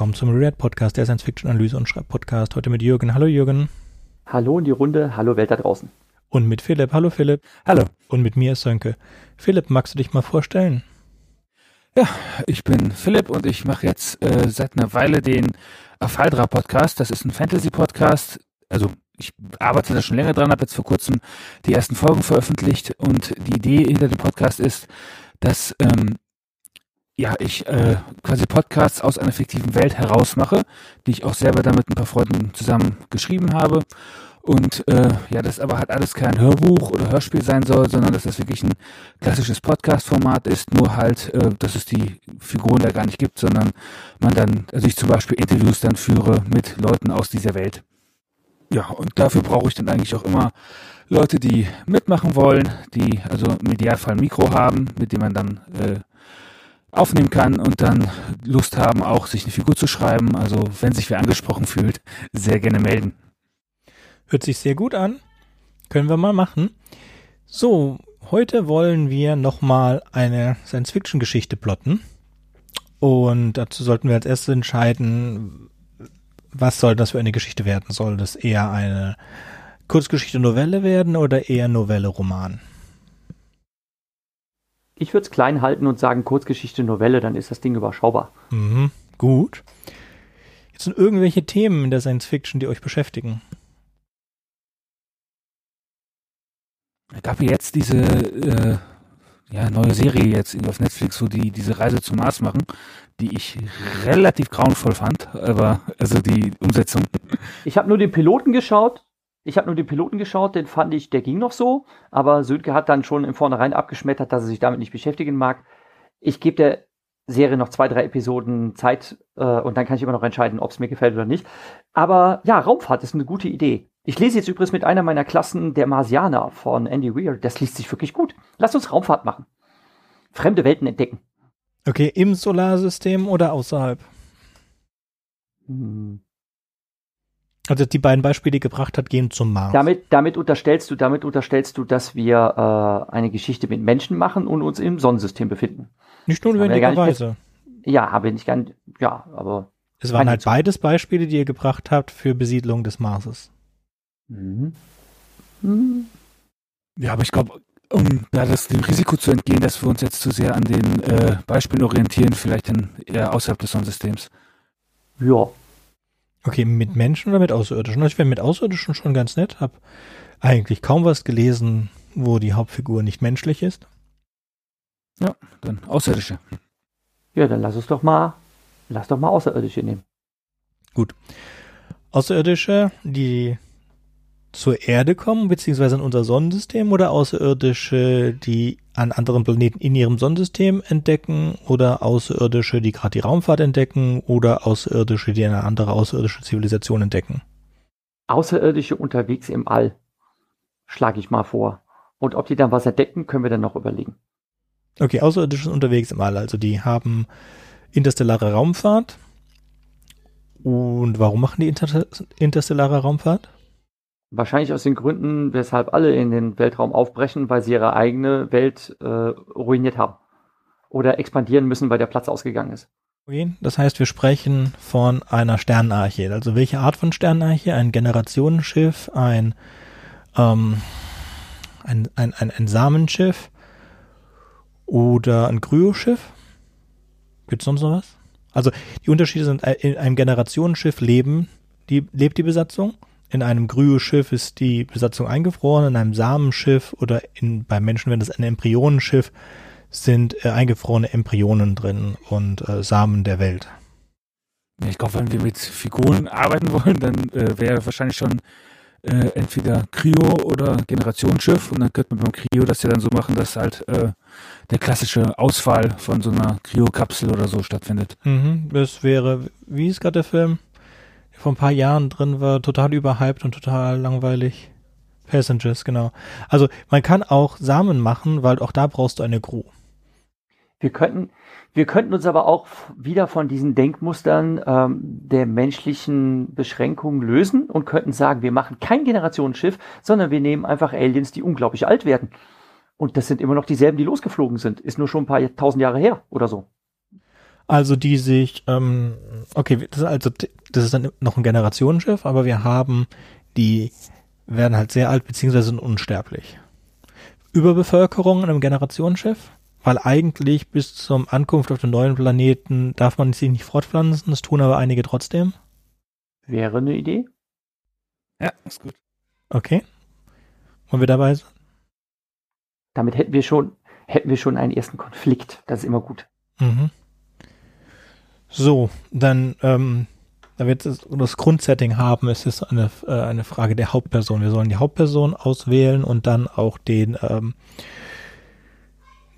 willkommen zum Read Podcast, der Science-Fiction-Analyse und Schreibpodcast. Heute mit Jürgen. Hallo Jürgen. Hallo in die Runde, hallo Welt da draußen. Und mit Philipp. Hallo Philipp. Hallo. Und mit mir ist Sönke. Philipp, magst du dich mal vorstellen? Ja, ich bin Philipp und ich mache jetzt äh, seit einer Weile den Afaldra Podcast. Das ist ein Fantasy-Podcast. Also ich arbeite da schon länger dran, habe jetzt vor kurzem die ersten Folgen veröffentlicht und die Idee hinter dem Podcast ist, dass ähm, ja, ich äh, quasi Podcasts aus einer fiktiven Welt herausmache, die ich auch selber dann mit ein paar Freunden zusammen geschrieben habe. Und äh, ja, das aber halt alles kein Hörbuch oder Hörspiel sein soll, sondern dass das wirklich ein klassisches Podcast-Format ist, nur halt, äh, dass es die Figuren da gar nicht gibt, sondern man dann, also ich zum Beispiel Interviews dann führe mit Leuten aus dieser Welt. Ja, und dafür brauche ich dann eigentlich auch immer Leute, die mitmachen wollen, die also im Idealfall ein Mikro haben, mit dem man dann äh, aufnehmen kann und dann Lust haben, auch sich eine Figur zu schreiben. Also wenn sich wer angesprochen fühlt, sehr gerne melden. Hört sich sehr gut an. Können wir mal machen. So, heute wollen wir nochmal eine Science-Fiction-Geschichte plotten. Und dazu sollten wir als erstes entscheiden, was soll das für eine Geschichte werden? Soll das eher eine Kurzgeschichte-Novelle werden oder eher Novelle-Roman? Ich würde es klein halten und sagen Kurzgeschichte, Novelle, dann ist das Ding überschaubar. Mhm, gut. Jetzt sind irgendwelche Themen in der Science Fiction, die euch beschäftigen. Es gab jetzt diese äh, ja, neue Serie jetzt auf Netflix, wo die diese Reise zum Mars machen, die ich relativ grauenvoll fand, aber also die Umsetzung. Ich habe nur den Piloten geschaut ich habe nur den Piloten geschaut, den fand ich, der ging noch so, aber Sönke hat dann schon im Vornherein abgeschmettert, dass er sich damit nicht beschäftigen mag. Ich gebe der Serie noch zwei, drei Episoden Zeit äh, und dann kann ich immer noch entscheiden, ob es mir gefällt oder nicht. Aber ja, Raumfahrt ist eine gute Idee. Ich lese jetzt übrigens mit einer meiner Klassen der Marsianer von Andy Weir. Das liest sich wirklich gut. Lass uns Raumfahrt machen. Fremde Welten entdecken. Okay, im Solarsystem oder außerhalb? Hm. Also die beiden Beispiele, die gebracht hat, gehen zum Mars. Damit, damit unterstellst du, damit unterstellst du, dass wir äh, eine Geschichte mit Menschen machen und uns im Sonnensystem befinden. Nicht notwendigerweise. Ja, habe ich nicht gern, ja, aber. Es waren halt beides Beispiele, die ihr gebracht habt für Besiedlung des Marses. Mhm. Mhm. Ja, aber ich glaube, um da das dem Risiko zu entgehen, dass wir uns jetzt zu sehr an den äh, Beispielen orientieren, vielleicht dann eher außerhalb des Sonnensystems. Ja, Okay, mit Menschen oder mit Außerirdischen? Also ich wäre mit Außerirdischen schon ganz nett, Hab eigentlich kaum was gelesen, wo die Hauptfigur nicht menschlich ist. Ja, dann Außerirdische. Ja, dann lass es doch mal, lass doch mal Außerirdische nehmen. Gut. Außerirdische, die zur Erde kommen, beziehungsweise in unser Sonnensystem oder Außerirdische, die an anderen Planeten in ihrem Sonnensystem entdecken oder Außerirdische, die gerade die Raumfahrt entdecken oder Außerirdische, die eine andere außerirdische Zivilisation entdecken? Außerirdische unterwegs im All, schlage ich mal vor. Und ob die dann was entdecken, können wir dann noch überlegen. Okay, Außerirdische unterwegs im All, also die haben interstellare Raumfahrt. Und warum machen die inter interstellare Raumfahrt? Wahrscheinlich aus den Gründen, weshalb alle in den Weltraum aufbrechen, weil sie ihre eigene Welt äh, ruiniert haben. Oder expandieren müssen, weil der Platz ausgegangen ist. Das heißt, wir sprechen von einer Sternenarche. Also welche Art von Sternenarche? Ein Generationenschiff, ein, ähm, ein, ein, ein, ein Samenschiff oder ein Kryoschiff? Gibt es sonst noch was? Also die Unterschiede sind, äh, in einem Generationenschiff leben, die, lebt die Besatzung in einem Kryoschiff ist die Besatzung eingefroren, in einem Samenschiff oder in, bei Menschen, wenn das ein Embryonenschiff, sind äh, eingefrorene Embryonen drin und äh, Samen der Welt. Ich glaube, wenn wir mit Figuren arbeiten wollen, dann äh, wäre wahrscheinlich schon äh, entweder Kryo oder Generationsschiff und dann könnte man beim Kryo das ja dann so machen, dass halt äh, der klassische Ausfall von so einer Kryo-Kapsel oder so stattfindet. Mhm, das wäre, wie ist gerade der Film? Vor ein paar Jahren drin war, total überhyped und total langweilig. Passengers, genau. Also man kann auch Samen machen, weil auch da brauchst du eine Crew. Wir könnten, wir könnten uns aber auch wieder von diesen Denkmustern ähm, der menschlichen Beschränkungen lösen und könnten sagen, wir machen kein Generationsschiff, sondern wir nehmen einfach Aliens, die unglaublich alt werden. Und das sind immer noch dieselben, die losgeflogen sind. Ist nur schon ein paar tausend Jahre her oder so. Also die sich, ähm, okay, das ist also das ist dann noch ein Generationenschiff, aber wir haben die werden halt sehr alt beziehungsweise sind unsterblich. Überbevölkerung in einem Generationenschiff, weil eigentlich bis zum Ankunft auf den neuen Planeten darf man sich nicht fortpflanzen, das tun aber einige trotzdem. Wäre eine Idee. Ja, ist gut. Okay. Wollen wir dabei sein? Damit hätten wir schon, hätten wir schon einen ersten Konflikt. Das ist immer gut. Mhm. So, dann, ähm, da wir das, das Grundsetting haben, ist es eine, äh, eine Frage der Hauptperson. Wir sollen die Hauptperson auswählen und dann auch den, ähm,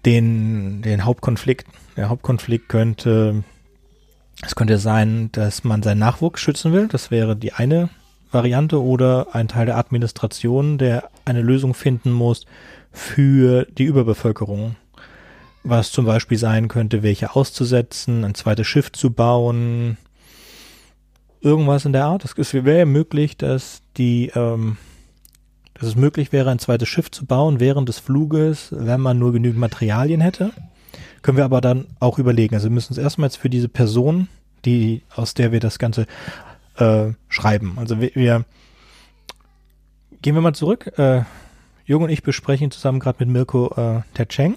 den, den Hauptkonflikt. Der Hauptkonflikt könnte, es könnte sein, dass man seinen Nachwuchs schützen will. Das wäre die eine Variante oder ein Teil der Administration, der eine Lösung finden muss für die Überbevölkerung. Was zum Beispiel sein könnte, welche auszusetzen, ein zweites Schiff zu bauen, irgendwas in der Art. Es wäre möglich, dass die, ähm, dass es möglich wäre, ein zweites Schiff zu bauen während des Fluges, wenn man nur genügend Materialien hätte. Können wir aber dann auch überlegen. Also wir müssen es erstmals für diese Person, die, aus der wir das Ganze äh, schreiben. Also wir, wir gehen wir mal zurück. Äh, Jung und ich besprechen zusammen gerade mit Mirko äh, Tercheng.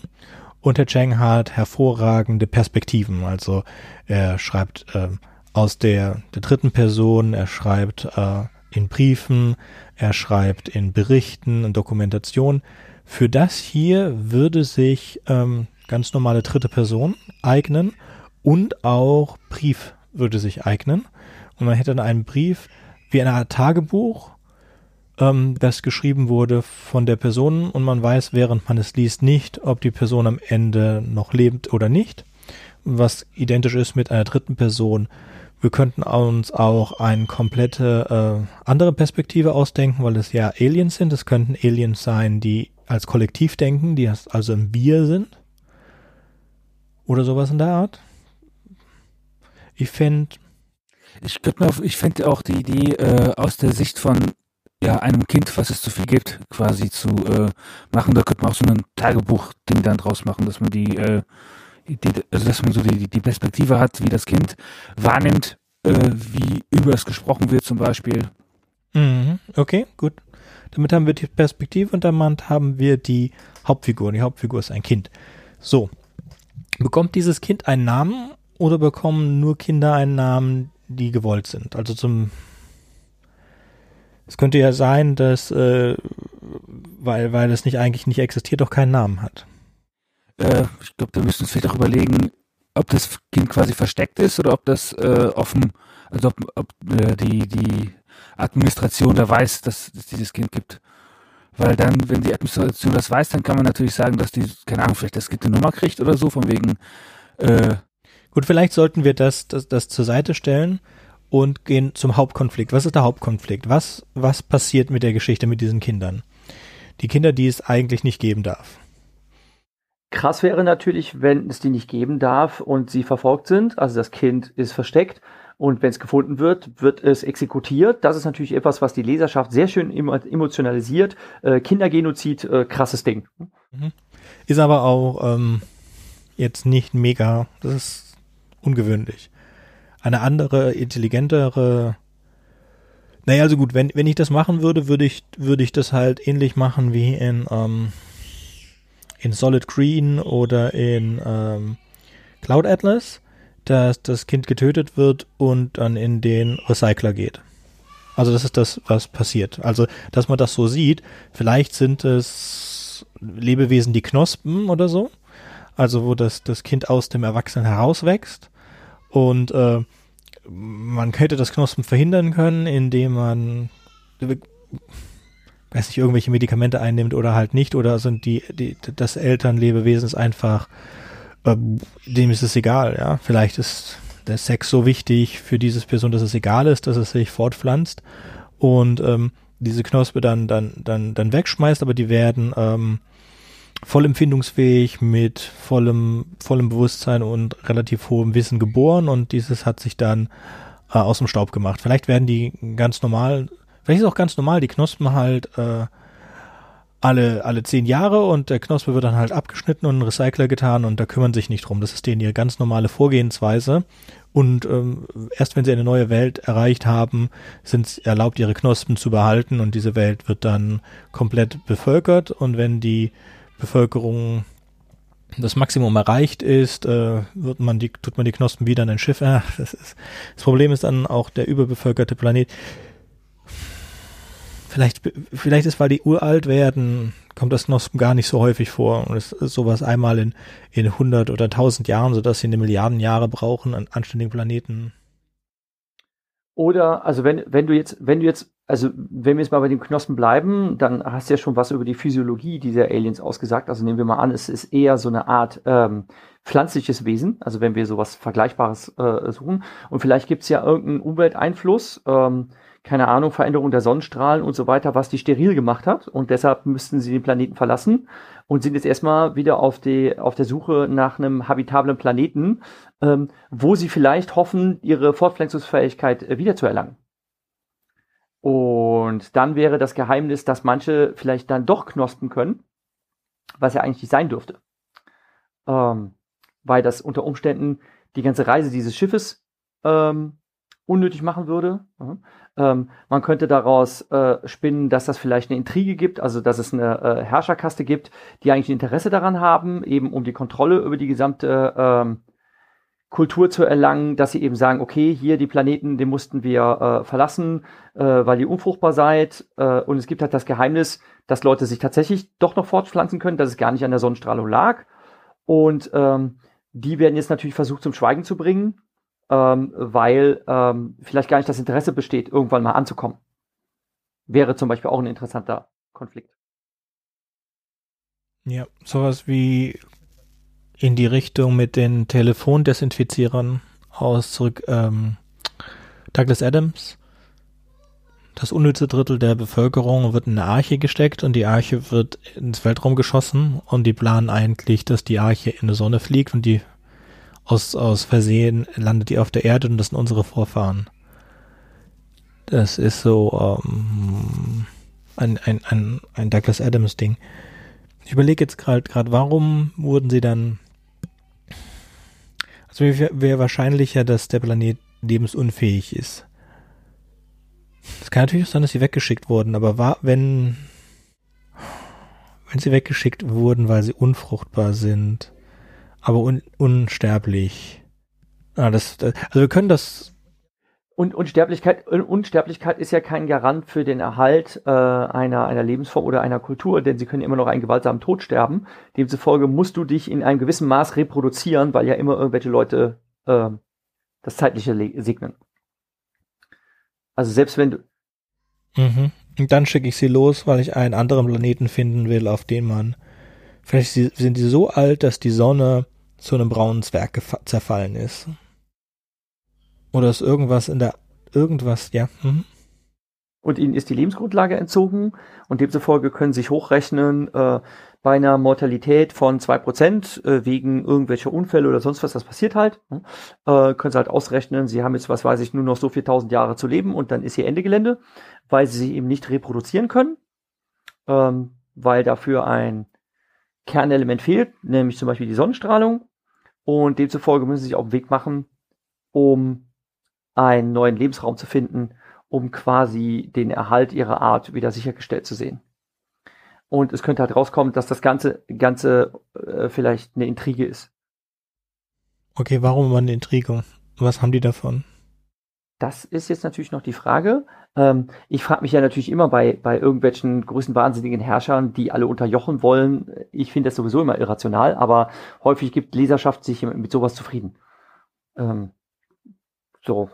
Und Tercheng hat hervorragende Perspektiven. Also er schreibt äh, aus der, der dritten Person, er schreibt äh, in Briefen, er schreibt in Berichten, in Dokumentation. Für das hier würde sich ähm, ganz normale dritte Person eignen und auch Brief würde sich eignen. Und man hätte dann einen Brief wie eine Art Tagebuch, ähm, das geschrieben wurde von der Person und man weiß, während man es liest, nicht, ob die Person am Ende noch lebt oder nicht. Was identisch ist mit einer dritten Person. Wir könnten uns auch eine komplette äh, andere Perspektive ausdenken, weil es ja Aliens sind. Es könnten Aliens sein, die als Kollektiv denken, die also im Wir sind. Oder sowas in der Art. Ich fände ich könnte mir, ich fände auch die Idee äh, aus der Sicht von ja einem Kind, was es zu viel gibt, quasi zu äh, machen. Da könnte man auch so ein Tagebuch-Ding dann draus machen, dass man die, äh, die also dass man so die, die Perspektive hat, wie das Kind wahrnimmt, äh, wie über es gesprochen wird zum Beispiel. Mhm. Okay, gut. Damit haben wir die Perspektive und damit haben wir die Hauptfigur. Die Hauptfigur ist ein Kind. So. Bekommt dieses Kind einen Namen oder bekommen nur Kinder einen Namen, die gewollt sind. Also zum es könnte ja sein, dass äh, weil weil es nicht eigentlich nicht existiert, auch keinen Namen hat. Äh, ich glaube, da müssen wir uns vielleicht auch überlegen, ob das Kind quasi versteckt ist oder ob das äh, offen, also ob, ob äh, die die Administration da weiß, dass es dieses Kind gibt. Weil dann, wenn die Administration das weiß, dann kann man natürlich sagen, dass die, keine Ahnung, vielleicht das Kind eine Nummer kriegt oder so, von wegen, äh, Gut, vielleicht sollten wir das, das, das zur Seite stellen und gehen zum Hauptkonflikt. Was ist der Hauptkonflikt? Was, was passiert mit der Geschichte mit diesen Kindern? Die Kinder, die es eigentlich nicht geben darf. Krass wäre natürlich, wenn es die nicht geben darf und sie verfolgt sind. Also das Kind ist versteckt und wenn es gefunden wird, wird es exekutiert. Das ist natürlich etwas, was die Leserschaft sehr schön emotionalisiert. Äh, Kindergenozid, äh, krasses Ding. Mhm. Ist aber auch ähm, jetzt nicht mega. Das ist ungewöhnlich. Eine andere, intelligentere, naja, also gut, wenn, wenn ich das machen würde, würde ich, würde ich das halt ähnlich machen wie in, ähm, in Solid Green oder in ähm, Cloud Atlas, dass das Kind getötet wird und dann in den Recycler geht. Also das ist das, was passiert. Also, dass man das so sieht, vielleicht sind es Lebewesen, die Knospen oder so. Also, wo das, das Kind aus dem Erwachsenen herauswächst. Und äh, man hätte das Knospen verhindern können, indem man weiß nicht, irgendwelche Medikamente einnimmt oder halt nicht, oder sind die, die das Elternlebewesen ist einfach, äh, dem ist es egal, ja. Vielleicht ist der Sex so wichtig für dieses Person, dass es egal ist, dass es sich fortpflanzt und ähm, diese Knospe dann, dann, dann, dann wegschmeißt, aber die werden ähm, voll empfindungsfähig, mit vollem, vollem Bewusstsein und relativ hohem Wissen geboren und dieses hat sich dann äh, aus dem Staub gemacht. Vielleicht werden die ganz normal, vielleicht ist auch ganz normal, die Knospen halt äh, alle, alle zehn Jahre und der Knospe wird dann halt abgeschnitten und in Recycler getan und da kümmern sich nicht drum. Das ist denen ihre ganz normale Vorgehensweise. Und ähm, erst wenn sie eine neue Welt erreicht haben, sind es erlaubt, ihre Knospen zu behalten und diese Welt wird dann komplett bevölkert. Und wenn die Bevölkerung das Maximum erreicht ist, äh, wird man die, tut man die Knospen wieder in ein Schiff. Äh, das, ist, das Problem ist dann auch der überbevölkerte Planet. Vielleicht, vielleicht ist, weil die uralt werden, kommt das Knospen gar nicht so häufig vor. Und es ist sowas einmal in, in 100 oder 1000 Jahren, sodass sie eine Milliarden Jahre brauchen an anständigen Planeten. Oder, also wenn, wenn du jetzt, wenn du jetzt, also wenn wir jetzt mal bei dem Knospen bleiben, dann hast du ja schon was über die Physiologie dieser Aliens ausgesagt. Also nehmen wir mal an, es ist eher so eine Art ähm, pflanzliches Wesen, also wenn wir sowas Vergleichbares äh, suchen. Und vielleicht gibt's ja irgendeinen Umwelteinfluss, ähm, keine Ahnung, Veränderung der Sonnenstrahlen und so weiter, was die steril gemacht hat. Und deshalb müssten sie den Planeten verlassen und sind jetzt erstmal wieder auf, die, auf der Suche nach einem habitablen Planeten, ähm, wo sie vielleicht hoffen, ihre Fortpflanzungsfähigkeit äh, wiederzuerlangen. Und dann wäre das Geheimnis, dass manche vielleicht dann doch knospen können, was ja eigentlich nicht sein dürfte. Ähm, weil das unter Umständen die ganze Reise dieses Schiffes ähm, unnötig machen würde. Ähm, man könnte daraus äh, spinnen, dass das vielleicht eine Intrige gibt, also dass es eine äh, Herrscherkaste gibt, die eigentlich Interesse daran haben, eben um die Kontrolle über die gesamte ähm, Kultur zu erlangen, dass sie eben sagen, okay, hier die Planeten, den mussten wir äh, verlassen, äh, weil ihr unfruchtbar seid. Äh, und es gibt halt das Geheimnis, dass Leute sich tatsächlich doch noch fortpflanzen können, dass es gar nicht an der Sonnenstrahlung lag. Und ähm, die werden jetzt natürlich versucht zum Schweigen zu bringen ähm, weil ähm, vielleicht gar nicht das Interesse besteht, irgendwann mal anzukommen. Wäre zum Beispiel auch ein interessanter Konflikt. Ja, sowas wie in die Richtung mit den Telefondesinfizierern aus zurück ähm, Douglas Adams. Das unnütze Drittel der Bevölkerung wird in eine Arche gesteckt und die Arche wird ins Weltraum geschossen und die planen eigentlich, dass die Arche in die Sonne fliegt und die aus, aus Versehen landet die auf der Erde und das sind unsere Vorfahren. Das ist so ähm, ein, ein, ein, ein Douglas Adams Ding. Ich überlege jetzt gerade, warum wurden sie dann. Also wäre wär wahrscheinlicher, dass der Planet lebensunfähig ist. Es kann natürlich auch sein, dass sie weggeschickt wurden, aber war, wenn, wenn sie weggeschickt wurden, weil sie unfruchtbar sind, aber un unsterblich. Ah, das, das, also wir können das. Und Unsterblichkeit, Unsterblichkeit ist ja kein Garant für den Erhalt äh, einer, einer Lebensform oder einer Kultur, denn sie können immer noch einen gewaltsamen Tod sterben. Demzufolge musst du dich in einem gewissen Maß reproduzieren, weil ja immer irgendwelche Leute äh, das Zeitliche segnen. Also selbst wenn du. Mhm. Und dann schicke ich sie los, weil ich einen anderen Planeten finden will, auf den man. Vielleicht sind die so alt, dass die Sonne zu einem braunen Zwerg zerfallen ist. Oder ist irgendwas in der, irgendwas, ja. Mhm. Und ihnen ist die Lebensgrundlage entzogen und demzufolge können sie sich hochrechnen, äh, bei einer Mortalität von zwei Prozent äh, wegen irgendwelcher Unfälle oder sonst was, das passiert halt, ne? äh, können sie halt ausrechnen, sie haben jetzt, was weiß ich, nur noch so 4000 Jahre zu leben und dann ist hier Ende Gelände, weil sie sich eben nicht reproduzieren können, ähm, weil dafür ein Kernelement fehlt, nämlich zum Beispiel die Sonnenstrahlung und demzufolge müssen sie sich auf den Weg machen, um einen neuen Lebensraum zu finden, um quasi den Erhalt ihrer Art wieder sichergestellt zu sehen. Und es könnte halt rauskommen, dass das Ganze, Ganze äh, vielleicht eine Intrige ist. Okay, warum eine Intrige? Was haben die davon? Das ist jetzt natürlich noch die Frage. Ähm, ich frage mich ja natürlich immer bei, bei irgendwelchen größten wahnsinnigen Herrschern, die alle unterjochen wollen. Ich finde das sowieso immer irrational, aber häufig gibt Leserschaft sich mit sowas zufrieden. Ähm, so.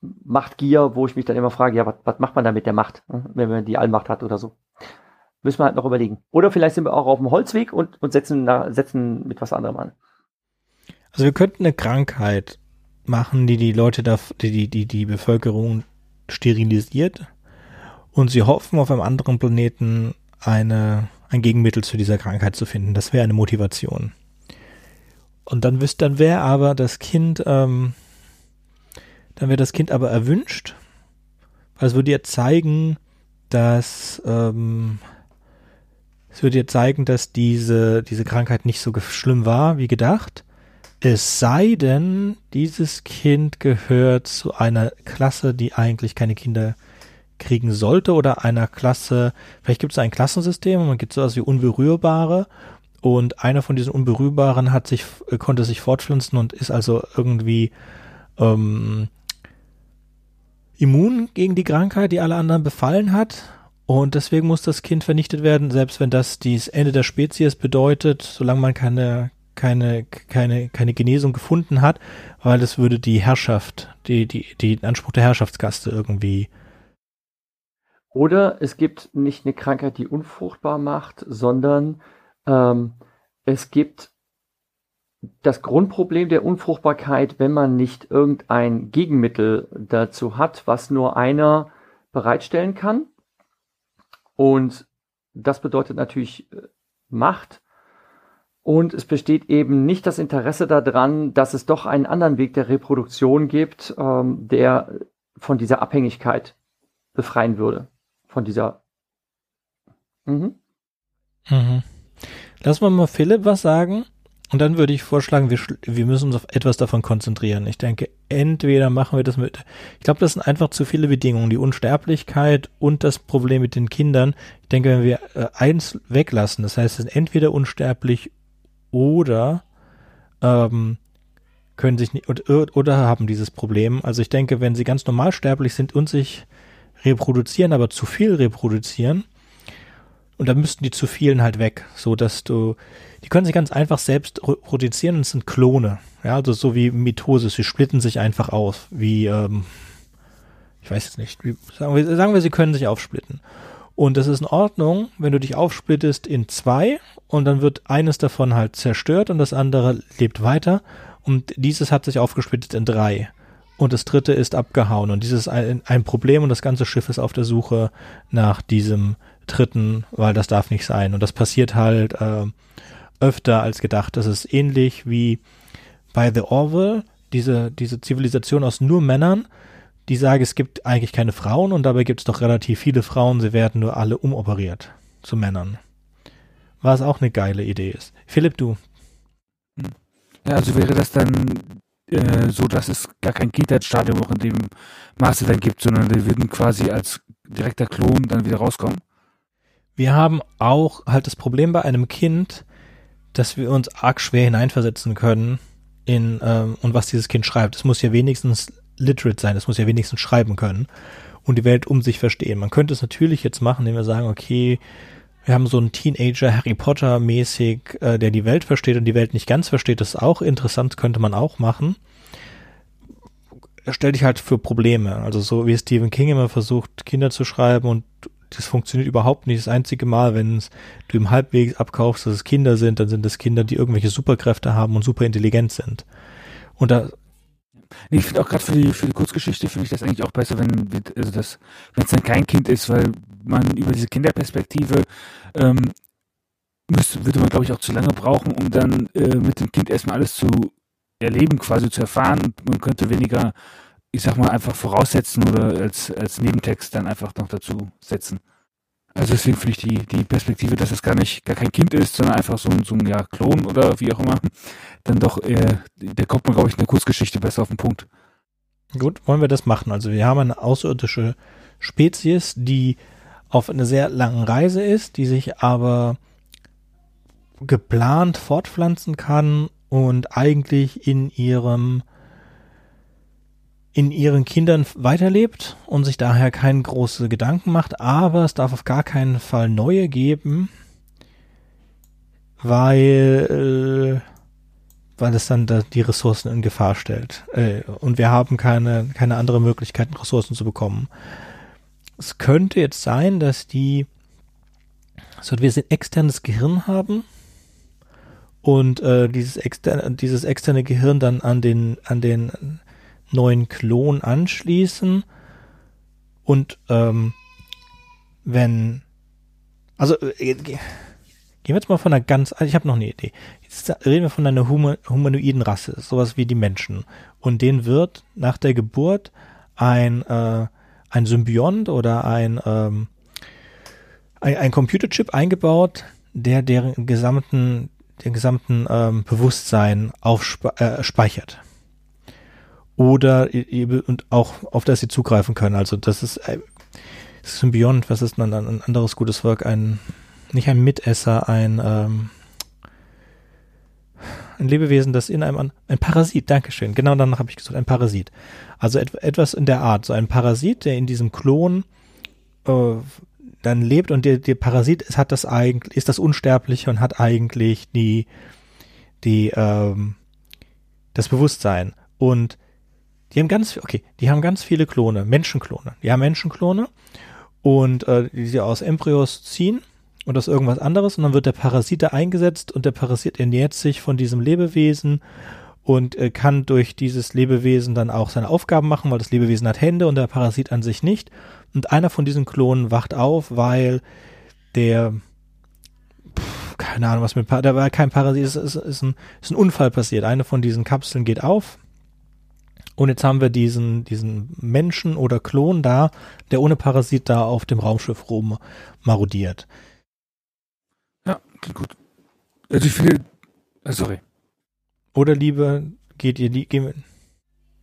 Machtgier, wo ich mich dann immer frage, ja, was macht man da mit der Macht, ne, wenn man die Allmacht hat oder so? Müssen wir halt noch überlegen. Oder vielleicht sind wir auch auf dem Holzweg und, und setzen, setzen mit was anderem an. Also wir könnten eine Krankheit machen, die die Leute da, die, die, die Bevölkerung sterilisiert und sie hoffen, auf einem anderen Planeten eine, ein Gegenmittel zu dieser Krankheit zu finden. Das wäre eine Motivation. Und dann wüsste, dann wäre aber das Kind, ähm, dann wäre das Kind aber erwünscht, weil es würde ja zeigen, dass, ähm, es würde jetzt zeigen, dass diese, diese Krankheit nicht so schlimm war wie gedacht. Es sei denn, dieses Kind gehört zu einer Klasse, die eigentlich keine Kinder kriegen sollte oder einer Klasse, vielleicht gibt es ein Klassensystem und man gibt sowas wie Unberührbare und einer von diesen Unberührbaren hat sich, konnte sich fortpflanzen und ist also irgendwie ähm, immun gegen die Krankheit, die alle anderen befallen hat und deswegen muss das Kind vernichtet werden, selbst wenn das das Ende der Spezies bedeutet, solange man keine, keine, keine, keine Genesung gefunden hat, weil das würde die Herrschaft, die, die, die Anspruch der Herrschaftskaste irgendwie. Oder es gibt nicht eine Krankheit, die unfruchtbar macht, sondern ähm, es gibt das Grundproblem der Unfruchtbarkeit, wenn man nicht irgendein Gegenmittel dazu hat, was nur einer bereitstellen kann. Und das bedeutet natürlich äh, Macht. Und es besteht eben nicht das Interesse daran, dass es doch einen anderen Weg der Reproduktion gibt, ähm, der von dieser Abhängigkeit befreien würde. Von dieser. Mhm. Mhm. Lass mal mal Philipp was sagen. Und dann würde ich vorschlagen, wir, wir müssen uns auf etwas davon konzentrieren. Ich denke, entweder machen wir das mit, ich glaube, das sind einfach zu viele Bedingungen, die Unsterblichkeit und das Problem mit den Kindern. Ich denke, wenn wir äh, eins weglassen, das heißt, es sind entweder unsterblich oder ähm, können sich nicht oder, oder haben dieses Problem. Also ich denke, wenn sie ganz normal sterblich sind und sich reproduzieren, aber zu viel reproduzieren, und dann müssten die zu vielen halt weg, so dass du die können sich ganz einfach selbst produzieren und sind Klone. Ja, also so wie Mitosis, sie splitten sich einfach auf, wie, ähm, ich weiß jetzt nicht, wie, sagen, wir, sagen wir, sie können sich aufsplitten. Und das ist in Ordnung, wenn du dich aufsplittest in zwei und dann wird eines davon halt zerstört und das andere lebt weiter. Und dieses hat sich aufgesplittet in drei. Und das dritte ist abgehauen. Und dieses ist ein, ein Problem und das ganze Schiff ist auf der Suche nach diesem dritten, weil das darf nicht sein. Und das passiert halt äh, öfter als gedacht. Das ist ähnlich wie bei The Orville, diese, diese Zivilisation aus nur Männern, die sagen, es gibt eigentlich keine Frauen und dabei gibt es doch relativ viele Frauen, sie werden nur alle umoperiert zu Männern. Was auch eine geile Idee ist. Philipp, du. Ja, also wäre das dann äh, so, dass es gar kein Kindheitsstadium auch in dem Maße dann gibt, sondern die würden quasi als direkter Klon dann wieder rauskommen? Wir haben auch halt das Problem bei einem Kind, dass wir uns arg schwer hineinversetzen können in ähm, und was dieses Kind schreibt. Es muss ja wenigstens literate sein, es muss ja wenigstens schreiben können und die Welt um sich verstehen. Man könnte es natürlich jetzt machen, indem wir sagen, okay, wir haben so einen Teenager Harry Potter mäßig, äh, der die Welt versteht und die Welt nicht ganz versteht. Das ist auch interessant, könnte man auch machen. Er stellt dich halt für Probleme. Also so wie Stephen King immer versucht, Kinder zu schreiben und das funktioniert überhaupt nicht. Das einzige Mal, wenn du im Halbwegs abkaufst, dass es Kinder sind, dann sind es Kinder, die irgendwelche Superkräfte haben und super intelligent sind. Und da Nee, ich finde auch gerade für die, für die Kurzgeschichte finde ich das eigentlich auch besser, wenn also das, wenn es dann kein Kind ist, weil man über diese Kinderperspektive ähm, müsste, würde man, glaube ich, auch zu lange brauchen, um dann äh, mit dem Kind erstmal alles zu erleben, quasi zu erfahren. Man könnte weniger ich sag mal, einfach voraussetzen oder als, als Nebentext dann einfach noch dazu setzen. Also deswegen finde ich die, die Perspektive, dass es gar nicht, gar kein Kind ist, sondern einfach so ein, so ein ja, Klon oder wie auch immer, dann doch, äh, der kommt man, glaube ich, in der Kurzgeschichte besser auf den Punkt. Gut, wollen wir das machen. Also wir haben eine außerirdische Spezies, die auf einer sehr langen Reise ist, die sich aber geplant fortpflanzen kann und eigentlich in ihrem in ihren Kindern weiterlebt und sich daher keine große Gedanken macht, aber es darf auf gar keinen Fall neue geben, weil, äh, weil es dann da die Ressourcen in Gefahr stellt. Äh, und wir haben keine, keine andere Möglichkeit, Ressourcen zu bekommen. Es könnte jetzt sein, dass die, so wir ein externes Gehirn haben und äh, dieses externe, dieses externe Gehirn dann an den, an den neuen Klon anschließen und ähm, wenn also äh, gehen wir jetzt mal von einer ganz, also ich habe noch eine Idee. Jetzt reden wir von einer humanoiden Rasse, sowas wie die Menschen. Und denen wird nach der Geburt ein, äh, ein Symbiont oder ein, ähm, ein, ein Computerchip eingebaut, der deren gesamten, den gesamten ähm, Bewusstsein aufspeichert. Äh, Oder und auch auf das sie zugreifen können. Also das ist äh, Symbiont, was ist dann ein anderes gutes Werk? Ein, nicht ein Mitesser, ein, ähm, ein Lebewesen, das in einem, ein Parasit, Dankeschön, genau danach habe ich gesagt, ein Parasit. Also et, etwas in der Art, so ein Parasit, der in diesem Klon äh, dann lebt und der, der Parasit ist, hat das eigentlich, ist das Unsterbliche und hat eigentlich die, die, ähm, das Bewusstsein. Und die haben ganz, okay, die haben ganz viele Klone, Menschenklone. Die haben Menschenklone und äh, die sie aus Embryos ziehen und aus irgendwas anderes und dann wird der Parasit da eingesetzt und der Parasit ernährt sich von diesem Lebewesen und äh, kann durch dieses Lebewesen dann auch seine Aufgaben machen, weil das Lebewesen hat Hände und der Parasit an sich nicht. Und einer von diesen Klonen wacht auf, weil der keine Ahnung, was mit da war kein Parasit, es ist, ist, ist, ein, ist ein Unfall passiert. Eine von diesen Kapseln geht auf und jetzt haben wir diesen, diesen Menschen oder Klon da, der ohne Parasit da auf dem Raumschiff rum marodiert. Ja, gut. Also ich finde, äh, sorry. Oder lieber geht ihr die,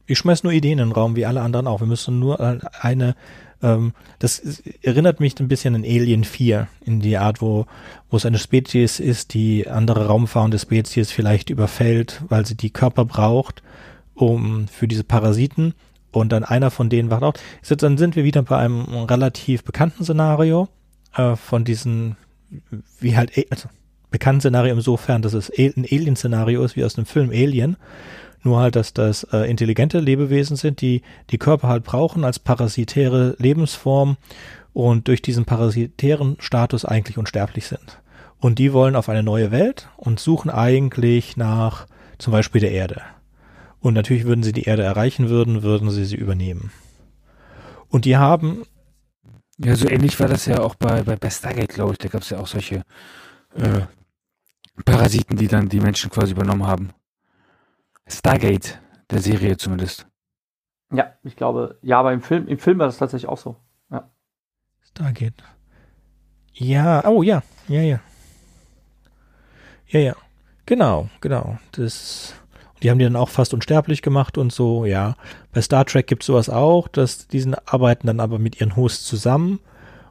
ich schmeiß nur Ideen in den Raum, wie alle anderen auch. Wir müssen nur eine, ähm, das erinnert mich ein bisschen an Alien 4, in die Art, wo, wo es eine Spezies ist, die andere raumfahrende Spezies vielleicht überfällt, weil sie die Körper braucht um für diese Parasiten und dann einer von denen wacht auf. Jetzt, dann sind wir wieder bei einem relativ bekannten Szenario äh, von diesen, wie halt, also bekannten Szenario insofern, dass es ein Alien-Szenario ist, wie aus dem Film Alien. Nur halt, dass das äh, intelligente Lebewesen sind, die die Körper halt brauchen als parasitäre Lebensform und durch diesen parasitären Status eigentlich unsterblich sind. Und die wollen auf eine neue Welt und suchen eigentlich nach zum Beispiel der Erde. Und natürlich würden sie die Erde erreichen würden, würden sie sie übernehmen. Und die haben. Ja, so ähnlich war das ja auch bei, bei, bei Stargate, glaube ich. Da gab es ja auch solche äh, Parasiten, die dann die Menschen quasi übernommen haben. Stargate, der Serie zumindest. Ja, ich glaube, ja, aber im Film, im Film war das tatsächlich auch so. Ja. Stargate. Ja, oh ja, ja, ja. Ja, ja. Genau, genau. Das die haben die dann auch fast unsterblich gemacht und so, ja. Bei Star Trek gibt es sowas auch, dass diesen arbeiten dann aber mit ihren Hosts zusammen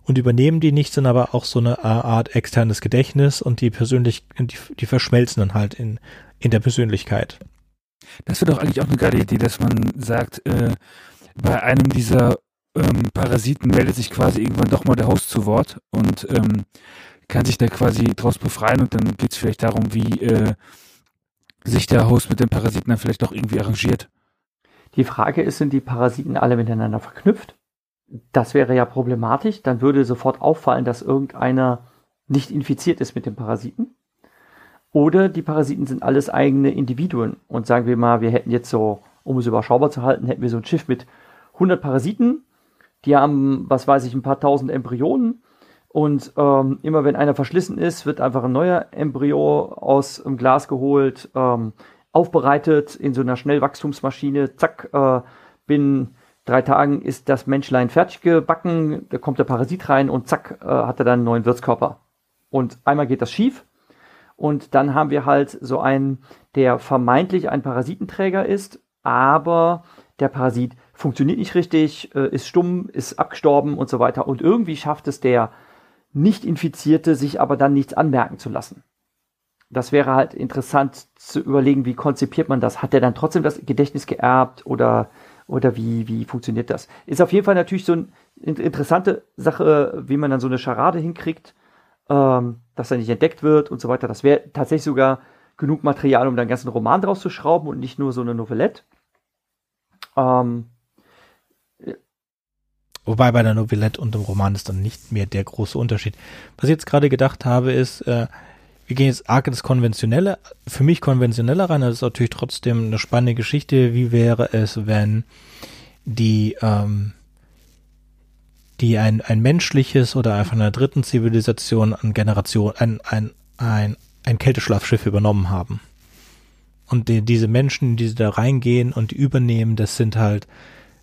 und übernehmen die nicht, sind aber auch so eine Art externes Gedächtnis und die persönlich, die, die verschmelzen dann halt in, in der Persönlichkeit. Das wäre doch eigentlich auch eine geile Idee, dass man sagt, äh, bei einem dieser ähm, Parasiten meldet sich quasi irgendwann doch mal der Host zu Wort und ähm, kann sich da quasi draus befreien und dann geht es vielleicht darum, wie äh, sich der Host mit den Parasiten dann vielleicht auch irgendwie arrangiert. Die Frage ist, sind die Parasiten alle miteinander verknüpft? Das wäre ja problematisch. Dann würde sofort auffallen, dass irgendeiner nicht infiziert ist mit dem Parasiten. Oder die Parasiten sind alles eigene Individuen. Und sagen wir mal, wir hätten jetzt so, um es überschaubar zu halten, hätten wir so ein Schiff mit 100 Parasiten. Die haben, was weiß ich, ein paar tausend Embryonen und ähm, immer wenn einer verschlissen ist, wird einfach ein neuer Embryo aus dem Glas geholt, ähm, aufbereitet in so einer Schnellwachstumsmaschine. Zack, äh, binnen drei Tagen ist das Menschlein fertig gebacken, da kommt der Parasit rein und zack, äh, hat er dann einen neuen Wirtskörper. Und einmal geht das schief. Und dann haben wir halt so einen, der vermeintlich ein Parasitenträger ist, aber der Parasit funktioniert nicht richtig, äh, ist stumm, ist abgestorben und so weiter. Und irgendwie schafft es der nicht-Infizierte sich aber dann nichts anmerken zu lassen. Das wäre halt interessant zu überlegen, wie konzipiert man das? Hat er dann trotzdem das Gedächtnis geerbt oder, oder wie, wie funktioniert das? Ist auf jeden Fall natürlich so eine interessante Sache, wie man dann so eine Scharade hinkriegt, ähm, dass er nicht entdeckt wird und so weiter. Das wäre tatsächlich sogar genug Material, um da einen ganzen Roman draus zu schrauben und nicht nur so eine Novellette. Ähm, Wobei bei der Novelette und dem Roman ist dann nicht mehr der große Unterschied. Was ich jetzt gerade gedacht habe, ist, äh, wir gehen jetzt arg ins Konventionelle, für mich konventioneller rein, das ist natürlich trotzdem eine spannende Geschichte. Wie wäre es, wenn die, ähm, die ein, ein menschliches oder einfach einer dritten Zivilisation an Generation, ein, ein, ein, ein Kälteschlafschiff übernommen haben? Und die, diese Menschen, die da reingehen und übernehmen, das sind halt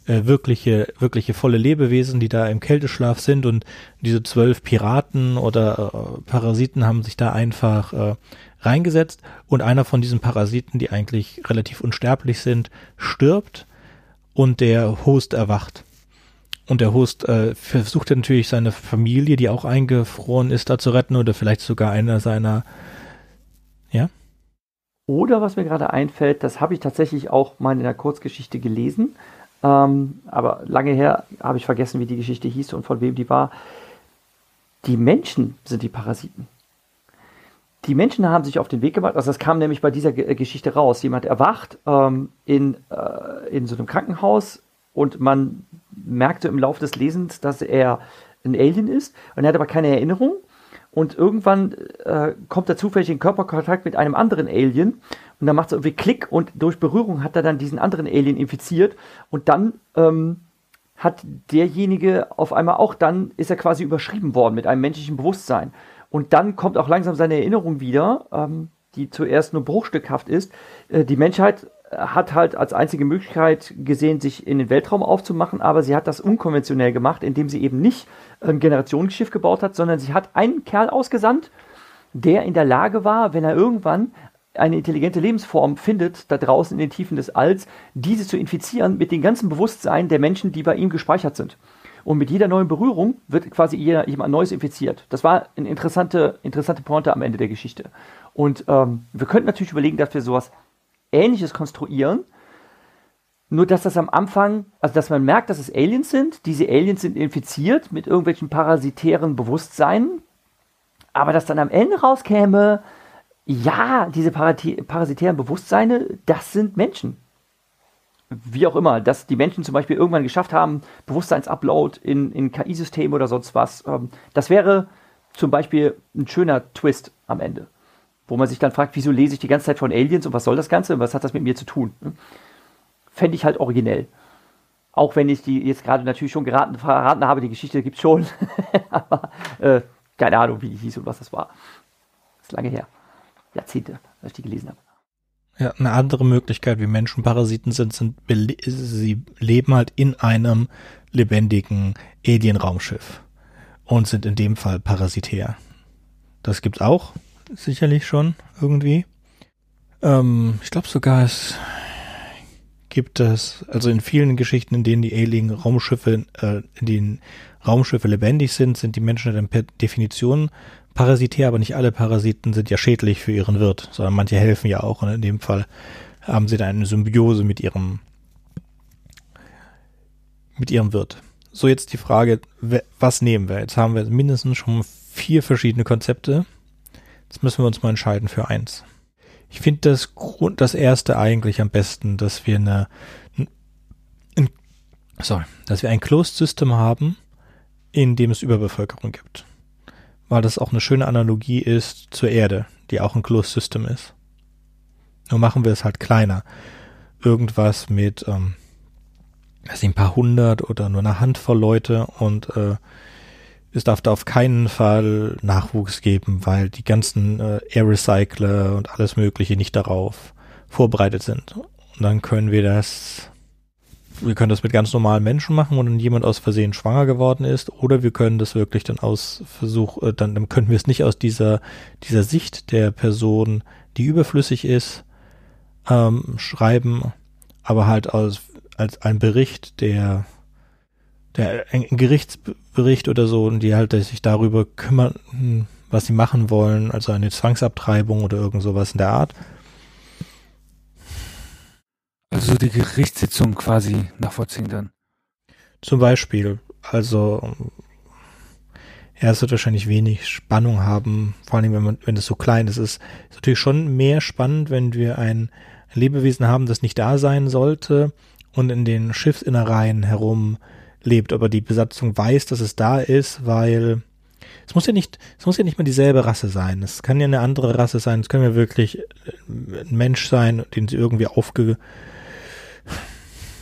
äh, wirkliche, wirkliche volle Lebewesen, die da im Kälteschlaf sind und diese zwölf Piraten oder äh, Parasiten haben sich da einfach äh, reingesetzt und einer von diesen Parasiten, die eigentlich relativ unsterblich sind, stirbt und der Host erwacht. Und der Host äh, versucht natürlich seine Familie, die auch eingefroren ist, da zu retten oder vielleicht sogar einer seiner, ja? Oder was mir gerade einfällt, das habe ich tatsächlich auch mal in der Kurzgeschichte gelesen, ähm, aber lange her habe ich vergessen, wie die Geschichte hieß und von wem die war. Die Menschen sind die Parasiten. Die Menschen haben sich auf den Weg gemacht, also das kam nämlich bei dieser G Geschichte raus. Jemand erwacht ähm, in, äh, in so einem Krankenhaus und man merkte im Laufe des Lesens, dass er ein Alien ist und er hat aber keine Erinnerung. Und irgendwann äh, kommt er zufällig in Körperkontakt mit einem anderen Alien und dann macht es irgendwie Klick und durch Berührung hat er dann diesen anderen Alien infiziert und dann ähm, hat derjenige auf einmal auch dann, ist er quasi überschrieben worden mit einem menschlichen Bewusstsein. Und dann kommt auch langsam seine Erinnerung wieder, ähm, die zuerst nur bruchstückhaft ist. Äh, die Menschheit hat halt als einzige Möglichkeit gesehen, sich in den Weltraum aufzumachen, aber sie hat das unkonventionell gemacht, indem sie eben nicht ein Generationenschiff gebaut hat, sondern sie hat einen Kerl ausgesandt, der in der Lage war, wenn er irgendwann eine intelligente Lebensform findet, da draußen in den Tiefen des Alls, diese zu infizieren mit dem ganzen Bewusstsein der Menschen, die bei ihm gespeichert sind. Und mit jeder neuen Berührung wird quasi jemand Neues infiziert. Das war eine interessante, interessante Pointe am Ende der Geschichte. Und ähm, wir könnten natürlich überlegen, dass wir sowas Ähnliches konstruieren. Nur, dass das am Anfang, also dass man merkt, dass es Aliens sind. Diese Aliens sind infiziert mit irgendwelchen parasitären Bewusstseinen. Aber dass dann am Ende rauskäme, ja, diese parasitären Bewusstseine, das sind Menschen. Wie auch immer, dass die Menschen zum Beispiel irgendwann geschafft haben, Bewusstseinsupload in, in KI-Systeme oder sonst was. Ähm, das wäre zum Beispiel ein schöner Twist am Ende wo man sich dann fragt, wieso lese ich die ganze Zeit von Aliens und was soll das Ganze und was hat das mit mir zu tun? Hm? Fände ich halt originell. Auch wenn ich die jetzt gerade natürlich schon geraten, verraten habe, die Geschichte gibt es schon. Aber äh, keine Ahnung, wie die hieß und was das war. Das ist lange her. Jahrzehnte, als ich die gelesen habe. Ja, eine andere Möglichkeit, wie Menschen Parasiten sind, sind, sie leben halt in einem lebendigen Alien-Raumschiff und sind in dem Fall parasitär. Das gibt's auch sicherlich schon irgendwie. Ähm, ich glaube sogar, es gibt es, also in vielen Geschichten, in denen die Alien-Raumschiffe, äh, in denen Raumschiffe lebendig sind, sind die Menschen dann per Definition parasitär, aber nicht alle Parasiten sind ja schädlich für ihren Wirt, sondern manche helfen ja auch und in dem Fall haben sie dann eine Symbiose mit ihrem mit ihrem Wirt. So jetzt die Frage, was nehmen wir? Jetzt haben wir mindestens schon vier verschiedene Konzepte Jetzt müssen wir uns mal entscheiden für eins. Ich finde das Grund, das erste eigentlich am besten, dass wir eine, ein, sorry, dass wir ein Closed System haben, in dem es Überbevölkerung gibt. Weil das auch eine schöne Analogie ist zur Erde, die auch ein Closed System ist. Nur machen wir es halt kleiner. Irgendwas mit, ähm, weiß nicht, ein paar hundert oder nur eine Handvoll Leute und äh, es darf da auf keinen Fall Nachwuchs geben, weil die ganzen äh, Air Recycler und alles Mögliche nicht darauf vorbereitet sind. Und dann können wir das, wir können das mit ganz normalen Menschen machen, wo dann jemand aus Versehen schwanger geworden ist, oder wir können das wirklich dann aus Versuch, äh, dann, dann können wir es nicht aus dieser, dieser Sicht der Person, die überflüssig ist, ähm, schreiben, aber halt aus, als ein Bericht, der der ein Gerichtsbericht oder so und die halt sich darüber kümmern, was sie machen wollen, also eine Zwangsabtreibung oder irgend sowas in der Art. Also die Gerichtssitzung quasi nachvollziehen dann. Zum Beispiel, also ja, es wird wahrscheinlich wenig Spannung haben, vor allem wenn man, wenn es so klein ist. Es ist natürlich schon mehr spannend, wenn wir ein Lebewesen haben, das nicht da sein sollte und in den Schiffsinnereien herum lebt, aber die Besatzung weiß, dass es da ist, weil es muss ja nicht, es muss ja nicht mal dieselbe Rasse sein. Es kann ja eine andere Rasse sein. Es kann ja wirklich äh, ein Mensch sein, den sie irgendwie aufge,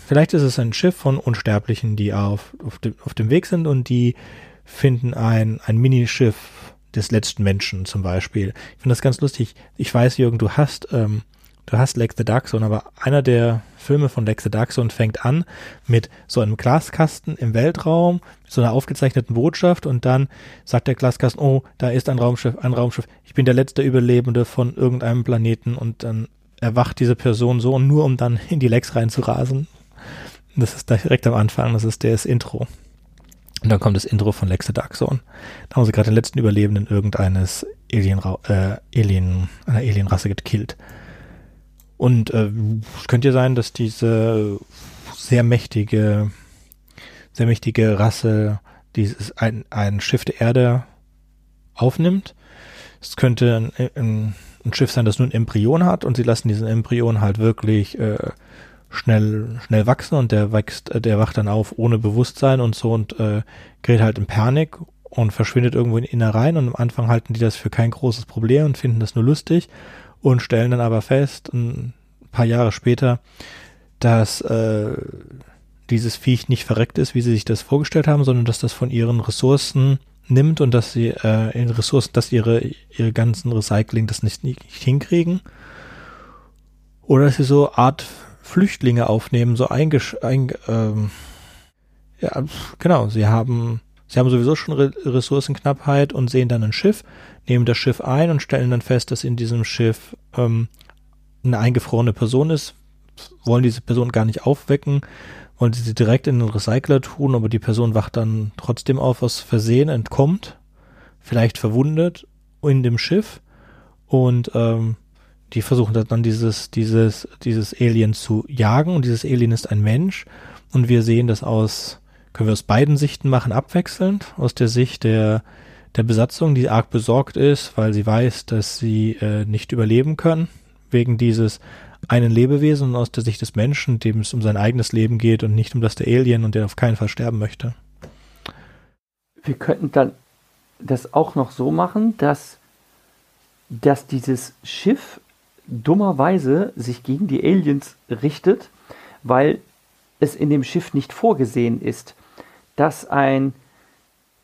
vielleicht ist es ein Schiff von Unsterblichen, die auf, auf, dem, auf dem Weg sind und die finden ein, ein Minischiff des letzten Menschen zum Beispiel. Ich finde das ganz lustig. Ich weiß, Jürgen, du hast ähm, du hast Lex the Dark Zone, aber einer der Filme von Lex the Dark Zone fängt an mit so einem Glaskasten im Weltraum, so einer aufgezeichneten Botschaft und dann sagt der Glaskasten, oh, da ist ein Raumschiff, ein Raumschiff, ich bin der letzte Überlebende von irgendeinem Planeten und dann erwacht diese Person so nur um dann in die Lex reinzurasen. Das ist direkt am Anfang, das ist das Intro. Und dann kommt das Intro von Lex the Dark Zone. Da haben sie gerade den letzten Überlebenden irgendeines Alien, äh, Alien, einer Alienrasse gekillt. Und äh, es könnte ja sein, dass diese sehr mächtige, sehr mächtige Rasse dieses ein, ein Schiff der Erde aufnimmt. Es könnte ein, ein, ein Schiff sein, das nur ein Embryon hat und sie lassen diesen Embryon halt wirklich äh, schnell schnell wachsen und der wächst, äh, der wacht dann auf ohne Bewusstsein und so und äh, gerät halt in Panik und verschwindet irgendwo in Innereien und am Anfang halten die das für kein großes Problem und finden das nur lustig und stellen dann aber fest, ein paar Jahre später, dass äh, dieses Viech nicht verreckt ist, wie sie sich das vorgestellt haben, sondern dass das von ihren Ressourcen nimmt und dass sie äh, in Ressourcen, dass ihre ihre ganzen Recycling das nicht, nicht hinkriegen. Oder dass sie so Art Flüchtlinge aufnehmen, so eingesch ein, ähm, ja, genau, sie haben sie haben sowieso schon Re Ressourcenknappheit und sehen dann ein Schiff, nehmen das Schiff ein und stellen dann fest, dass in diesem Schiff ähm, eine eingefrorene Person ist, wollen diese Person gar nicht aufwecken, wollen sie direkt in den Recycler tun, aber die Person wacht dann trotzdem auf aus Versehen, entkommt, vielleicht verwundet in dem Schiff und ähm, die versuchen dann dieses, dieses, dieses Alien zu jagen und dieses Alien ist ein Mensch und wir sehen das aus, können wir aus beiden Sichten machen, abwechselnd, aus der Sicht der, der Besatzung, die arg besorgt ist, weil sie weiß, dass sie äh, nicht überleben können, wegen dieses einen Lebewesen und aus der Sicht des Menschen, dem es um sein eigenes Leben geht und nicht um das der Alien und der auf keinen Fall sterben möchte. Wir könnten dann das auch noch so machen, dass, dass dieses Schiff dummerweise sich gegen die Aliens richtet, weil es in dem Schiff nicht vorgesehen ist, dass ein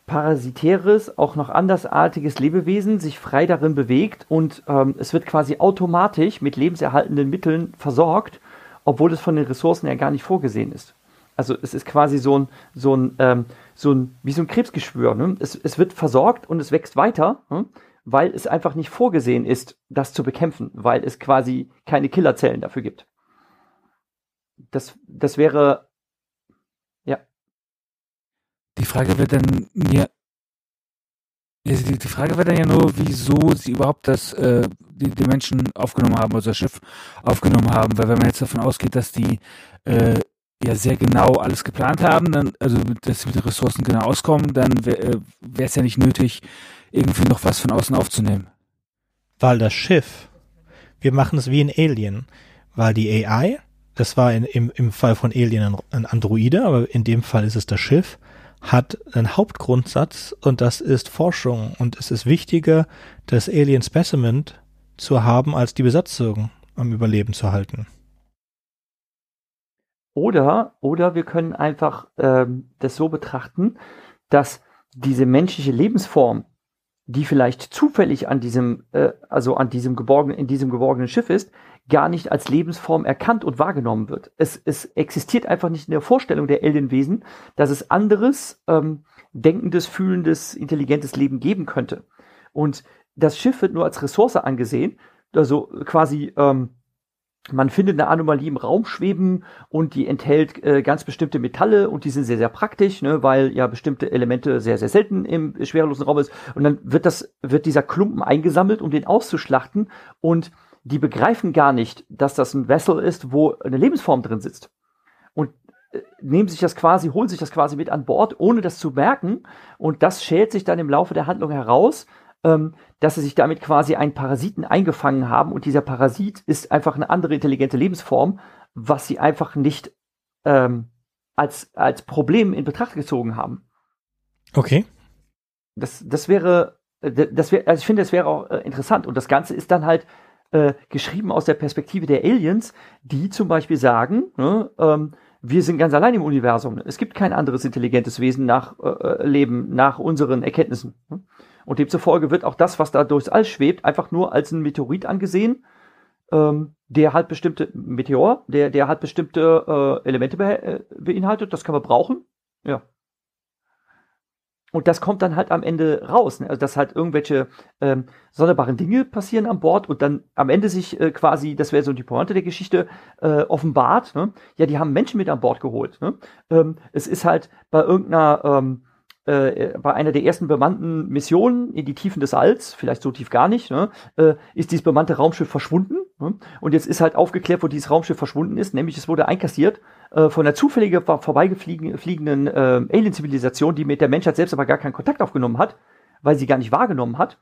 parasitäres, auch noch andersartiges Lebewesen sich frei darin bewegt und ähm, es wird quasi automatisch mit lebenserhaltenden Mitteln versorgt, obwohl es von den Ressourcen ja gar nicht vorgesehen ist. Also es ist quasi so ein, so ein, ähm, so ein wie so ein Krebsgeschwür. Ne? Es, es wird versorgt und es wächst weiter. Ne? weil es einfach nicht vorgesehen ist, das zu bekämpfen, weil es quasi keine Killerzellen dafür gibt. Das, das wäre. Die Frage wird dann ja, die, die Frage wäre dann ja nur, wieso sie überhaupt das, äh, die, die Menschen aufgenommen haben, also das Schiff aufgenommen haben, weil wenn man jetzt davon ausgeht, dass die äh, ja sehr genau alles geplant haben, dann, also dass sie mit den Ressourcen genau auskommen, dann wäre äh, es ja nicht nötig, irgendwie noch was von außen aufzunehmen. Weil das Schiff, wir machen es wie in Alien, weil die AI, das war in, im, im Fall von Alien ein Androide, aber in dem Fall ist es das Schiff, hat einen Hauptgrundsatz und das ist Forschung und es ist wichtiger, das Alien Specimen zu haben, als die Besatzung am Überleben zu halten. Oder, oder wir können einfach ähm, das so betrachten, dass diese menschliche Lebensform, die vielleicht zufällig an diesem, äh, also an diesem geborgenen, in diesem geborgenen Schiff ist, gar nicht als Lebensform erkannt und wahrgenommen wird. Es, es existiert einfach nicht in der Vorstellung der Alienwesen, dass es anderes, ähm, denkendes, fühlendes, intelligentes Leben geben könnte. Und das Schiff wird nur als Ressource angesehen, also quasi ähm, man findet eine Anomalie im Raum schweben und die enthält äh, ganz bestimmte Metalle und die sind sehr, sehr praktisch, ne, weil ja bestimmte Elemente sehr, sehr selten im schwerelosen Raum ist. Und dann wird das, wird dieser Klumpen eingesammelt, um den auszuschlachten und die begreifen gar nicht, dass das ein Vessel ist, wo eine Lebensform drin sitzt. Und äh, nehmen sich das quasi, holen sich das quasi mit an Bord, ohne das zu merken. Und das schält sich dann im Laufe der Handlung heraus, ähm, dass sie sich damit quasi einen Parasiten eingefangen haben und dieser Parasit ist einfach eine andere intelligente Lebensform, was sie einfach nicht ähm, als, als Problem in Betracht gezogen haben. Okay. Das, das wäre, äh, das wäre, also ich finde, das wäre auch äh, interessant und das Ganze ist dann halt äh, geschrieben aus der Perspektive der Aliens, die zum Beispiel sagen, ne, ähm, wir sind ganz allein im Universum. Es gibt kein anderes intelligentes Wesen nach äh, äh Leben, nach unseren Erkenntnissen. Und demzufolge wird auch das, was da durchs All schwebt, einfach nur als ein Meteorit angesehen, ähm, der halt bestimmte Meteor, der, der halt bestimmte äh, Elemente be äh, beinhaltet, das kann man brauchen. Ja. Und das kommt dann halt am Ende raus. Ne? Also, dass halt irgendwelche ähm, sonderbaren Dinge passieren an Bord und dann am Ende sich äh, quasi, das wäre so die Pointe der Geschichte, äh, offenbart, ne? ja, die haben Menschen mit an Bord geholt. Ne? Ähm, es ist halt bei irgendeiner, ähm, äh, bei einer der ersten bemannten Missionen in die Tiefen des Alls, vielleicht so tief gar nicht, ne? äh, ist dieses bemannte Raumschiff verschwunden. Ne? Und jetzt ist halt aufgeklärt, wo dieses Raumschiff verschwunden ist, nämlich es wurde einkassiert äh, von einer zufällig vorbeigefliegenden äh, Alien-Zivilisation, die mit der Menschheit selbst aber gar keinen Kontakt aufgenommen hat, weil sie gar nicht wahrgenommen hat.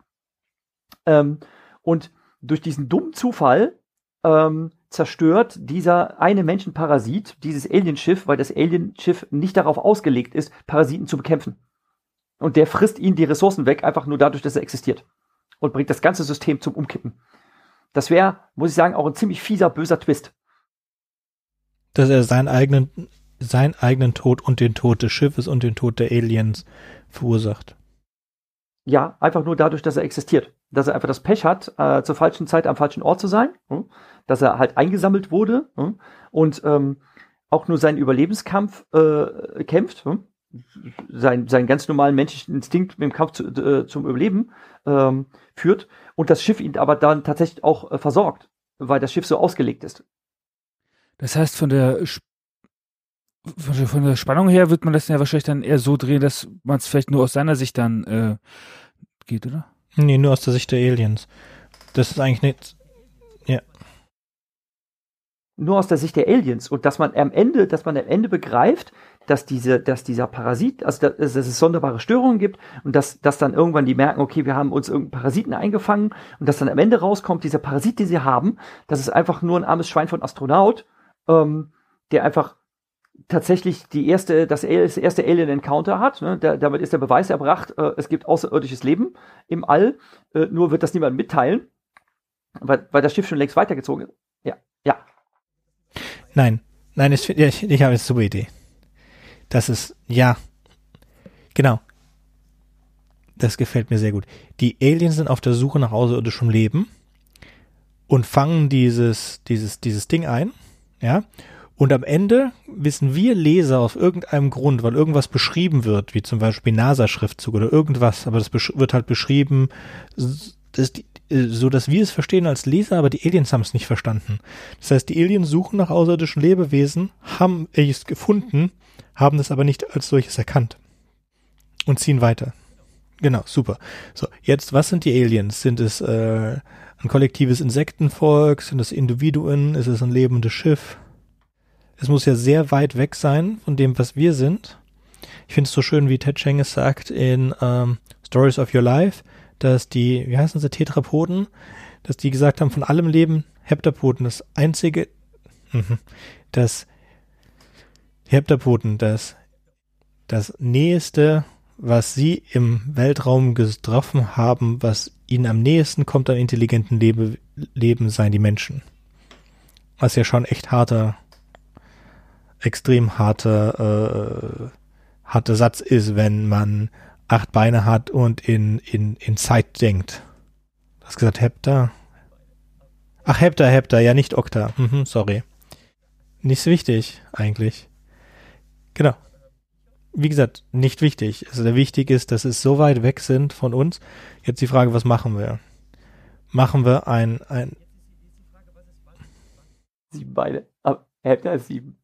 Ähm, und durch diesen dummen Zufall ähm, zerstört dieser eine Menschenparasit dieses Alienschiff, weil das Alienschiff nicht darauf ausgelegt ist, Parasiten zu bekämpfen. Und der frisst ihnen die Ressourcen weg, einfach nur dadurch, dass er existiert. Und bringt das ganze System zum Umkippen. Das wäre, muss ich sagen, auch ein ziemlich fieser, böser Twist. Dass er seinen eigenen, seinen eigenen Tod und den Tod des Schiffes und den Tod der Aliens verursacht. Ja, einfach nur dadurch, dass er existiert. Dass er einfach das Pech hat, äh, zur falschen Zeit am falschen Ort zu sein. Hm? Dass er halt eingesammelt wurde hm? und ähm, auch nur seinen Überlebenskampf äh, kämpft. Hm? Sein, seinen ganz normalen menschlichen Instinkt im Kampf zu, äh, zum Überleben ähm, führt und das Schiff ihn aber dann tatsächlich auch äh, versorgt, weil das Schiff so ausgelegt ist. Das heißt, von der, von der Spannung her wird man das ja wahrscheinlich dann eher so drehen, dass man es vielleicht nur aus seiner Sicht dann äh, geht, oder? Nee, nur aus der Sicht der Aliens. Das ist eigentlich nicht. Ja. Nur aus der Sicht der Aliens. Und dass man am Ende, dass man am Ende begreift, dass diese, dass dieser Parasit, also dass, dass es sonderbare Störungen gibt und dass, dass dann irgendwann die merken, okay, wir haben uns irgendeinen Parasiten eingefangen und dass dann am Ende rauskommt, dieser Parasit, den sie haben, das ist einfach nur ein armes Schwein von Astronaut, ähm, der einfach tatsächlich die erste, das, erste Alien Encounter hat. Ne? Da, damit ist der Beweis erbracht, äh, es gibt außerirdisches Leben im All, äh, nur wird das niemand mitteilen, weil, weil das Schiff schon längst weitergezogen ist. Ja, ja. Nein, nein, ich, ich, ich habe eine super Idee. Das ist, ja, genau. Das gefällt mir sehr gut. Die Aliens sind auf der Suche nach außerirdischem Leben und fangen dieses, dieses, dieses Ding ein, ja. Und am Ende wissen wir Leser aus irgendeinem Grund, weil irgendwas beschrieben wird, wie zum Beispiel NASA-Schriftzug oder irgendwas, aber das wird halt beschrieben, das, so dass wir es verstehen als Leser, aber die Aliens haben es nicht verstanden. Das heißt, die Aliens suchen nach außerirdischen Lebewesen, haben es gefunden haben es aber nicht als solches erkannt und ziehen weiter. Genau, super. So, jetzt, was sind die Aliens? Sind es äh, ein kollektives Insektenvolk? Sind es Individuen? Ist es ein lebendes Schiff? Es muss ja sehr weit weg sein von dem, was wir sind. Ich finde es so schön, wie Ted Cheng es sagt in ähm, Stories of Your Life, dass die, wie heißen sie, Tetrapoden, dass die gesagt haben, von allem Leben Heptapoden, das einzige, mhm, das Heptapoden, das, das Näheste, was sie im Weltraum getroffen haben, was ihnen am nächsten kommt an intelligenten Lebe, Leben, seien die Menschen. Was ja schon echt harter, extrem harter, äh, harter Satz ist, wenn man acht Beine hat und in, in, in Zeit denkt. Du hast gesagt Hepta? Ach, Hepta, Hepta, ja, nicht Okta. Mhm, sorry. Nicht so wichtig, eigentlich. Genau. Wie gesagt, nicht wichtig. Also der wichtig ist, dass es so weit weg sind von uns. Jetzt die Frage, was machen wir? Machen wir ein, ein Sieben Beine. Aber Hepta ist sieben.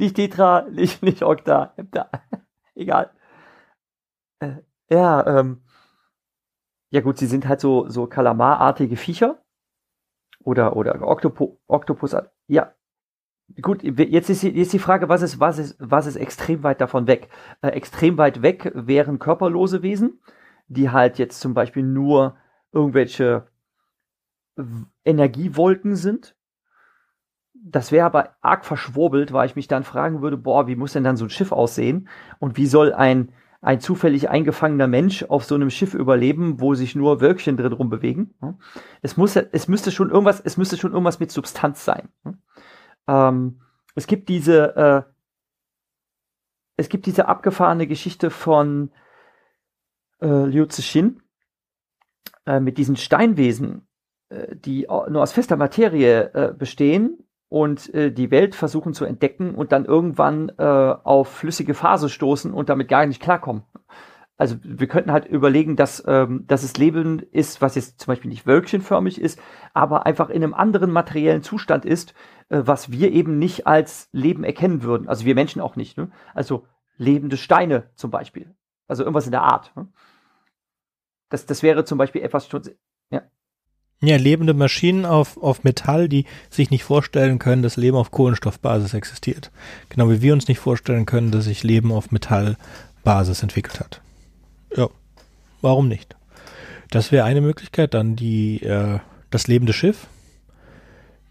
Nicht Tetra, nicht, nicht Okta, Hepta. Egal. Äh, ja, ähm. Ja gut, sie sind halt so, so Kalamarartige Viecher. Oder, oder Oktopo, Oktopus. Ja, Gut, jetzt ist, jetzt die Frage, was ist, was ist, was ist extrem weit davon weg? Äh, extrem weit weg wären körperlose Wesen, die halt jetzt zum Beispiel nur irgendwelche Energiewolken sind. Das wäre aber arg verschwurbelt, weil ich mich dann fragen würde, boah, wie muss denn dann so ein Schiff aussehen? Und wie soll ein, ein zufällig eingefangener Mensch auf so einem Schiff überleben, wo sich nur Wölkchen drin rumbewegen? Es muss, es müsste schon irgendwas, es müsste schon irgendwas mit Substanz sein. Ähm, es gibt diese, äh, es gibt diese abgefahrene Geschichte von äh, Liu Zixin äh, mit diesen Steinwesen. äh, die nur aus fester Materie äh, bestehen und äh, die Welt versuchen zu entdecken und dann irgendwann äh, auf flüssige Phase stoßen und damit gar nicht klarkommen. Also wir könnten halt überlegen, dass, ähm, dass es Leben ist, was jetzt zum Beispiel nicht wölkchenförmig ist, aber einfach in einem anderen materiellen Zustand ist, äh, was wir eben nicht als Leben erkennen würden. Also wir Menschen auch nicht. Ne? Also lebende Steine zum Beispiel. Also irgendwas in der Art. Ne? Das, das wäre zum Beispiel etwas schon, ja. Lebende Maschinen auf, auf Metall, die sich nicht vorstellen können, dass Leben auf Kohlenstoffbasis existiert. Genau wie wir uns nicht vorstellen können, dass sich Leben auf Metallbasis entwickelt hat. Ja, warum nicht? Das wäre eine Möglichkeit. Dann die, äh, das lebende Schiff.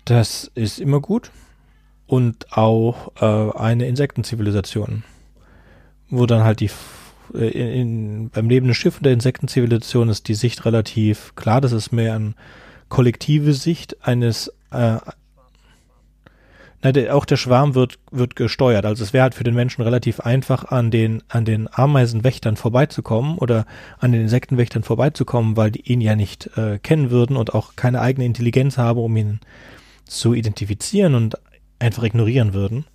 Das ist immer gut. Und auch äh, eine Insektenzivilisation. Wo dann halt die in, in, beim lebenden Schiff und der Insektenzivilisation ist die Sicht relativ klar. Das ist mehr eine kollektive Sicht eines äh, na, der, auch der Schwarm wird, wird gesteuert. Also es wäre halt für den Menschen relativ einfach, an den, an den Ameisenwächtern vorbeizukommen oder an den Insektenwächtern vorbeizukommen, weil die ihn ja nicht äh, kennen würden und auch keine eigene Intelligenz haben, um ihn zu identifizieren und einfach ignorieren würden.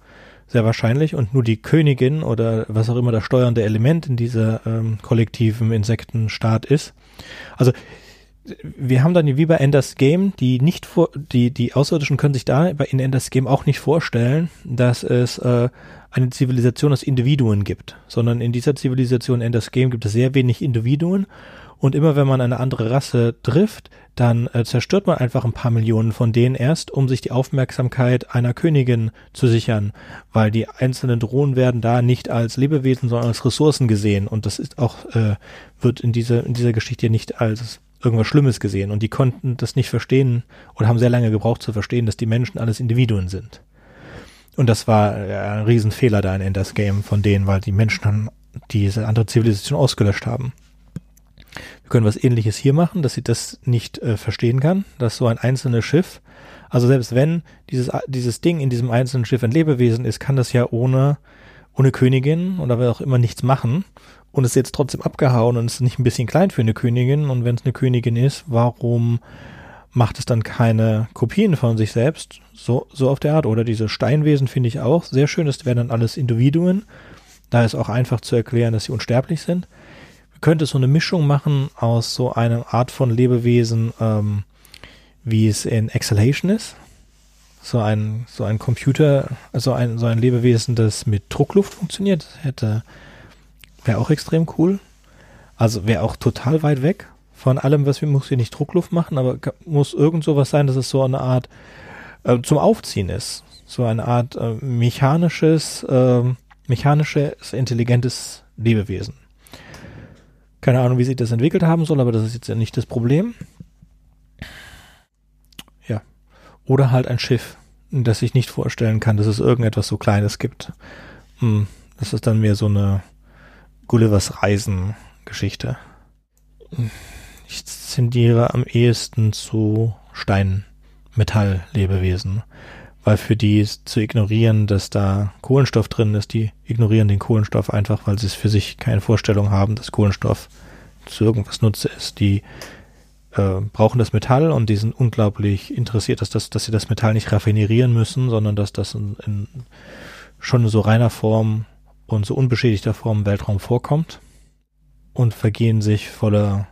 Sehr wahrscheinlich. Und nur die Königin oder was auch immer das steuernde Element in dieser ähm, kollektiven Insektenstaat ist. Also wir haben dann wie bei Enders Game, die nicht vor, die, die Außerirdischen können sich da in Enders Game auch nicht vorstellen, dass es äh, eine Zivilisation aus Individuen gibt, sondern in dieser Zivilisation Enders Game gibt es sehr wenig Individuen und immer wenn man eine andere Rasse trifft, dann äh, zerstört man einfach ein paar Millionen von denen erst, um sich die Aufmerksamkeit einer Königin zu sichern, weil die einzelnen Drohnen werden da nicht als Lebewesen, sondern als Ressourcen gesehen und das ist auch äh, wird in dieser in dieser Geschichte nicht als irgendwas Schlimmes gesehen und die konnten das nicht verstehen oder haben sehr lange gebraucht zu verstehen, dass die Menschen alles Individuen sind. Und das war ein Riesenfehler da in Enders Game von denen, weil die Menschen dann diese andere Zivilisation ausgelöscht haben. Wir können was ähnliches hier machen, dass sie das nicht äh, verstehen kann, dass so ein einzelnes Schiff, also selbst wenn dieses, dieses Ding in diesem einzelnen Schiff ein Lebewesen ist, kann das ja ohne, ohne Königin oder wer auch immer nichts machen und ist jetzt trotzdem abgehauen und ist nicht ein bisschen klein für eine Königin. Und wenn es eine Königin ist, warum macht es dann keine Kopien von sich selbst? So, so auf der Art. Oder diese Steinwesen finde ich auch sehr schön. Das wären dann alles Individuen. Da ist auch einfach zu erklären, dass sie unsterblich sind. Wir könnten so eine Mischung machen aus so einer Art von Lebewesen, ähm, wie es in Exhalation ist. So ein, so ein Computer, also ein, so ein Lebewesen, das mit Druckluft funktioniert. Hätte Wäre auch extrem cool. Also wäre auch total weit weg von allem, was wir, muss hier nicht Druckluft machen, aber muss irgend sowas sein, dass es so eine Art äh, zum Aufziehen ist. So eine Art äh, mechanisches, äh, mechanisches, intelligentes Lebewesen. Keine Ahnung, wie sich das entwickelt haben soll, aber das ist jetzt ja nicht das Problem. Ja. Oder halt ein Schiff, das ich nicht vorstellen kann, dass es irgendetwas so Kleines gibt. Hm, das ist dann mehr so eine Gullivers Reisen Geschichte. Ich zendiere am ehesten zu Steinmetall-Lebewesen, weil für die zu ignorieren, dass da Kohlenstoff drin ist, die ignorieren den Kohlenstoff einfach, weil sie es für sich keine Vorstellung haben, dass Kohlenstoff zu irgendwas Nutze ist. Die äh, brauchen das Metall und die sind unglaublich interessiert, dass, das, dass sie das Metall nicht raffinerieren müssen, sondern dass das in, in schon so reiner Form und so unbeschädigter Form im Weltraum vorkommt und vergehen sich voller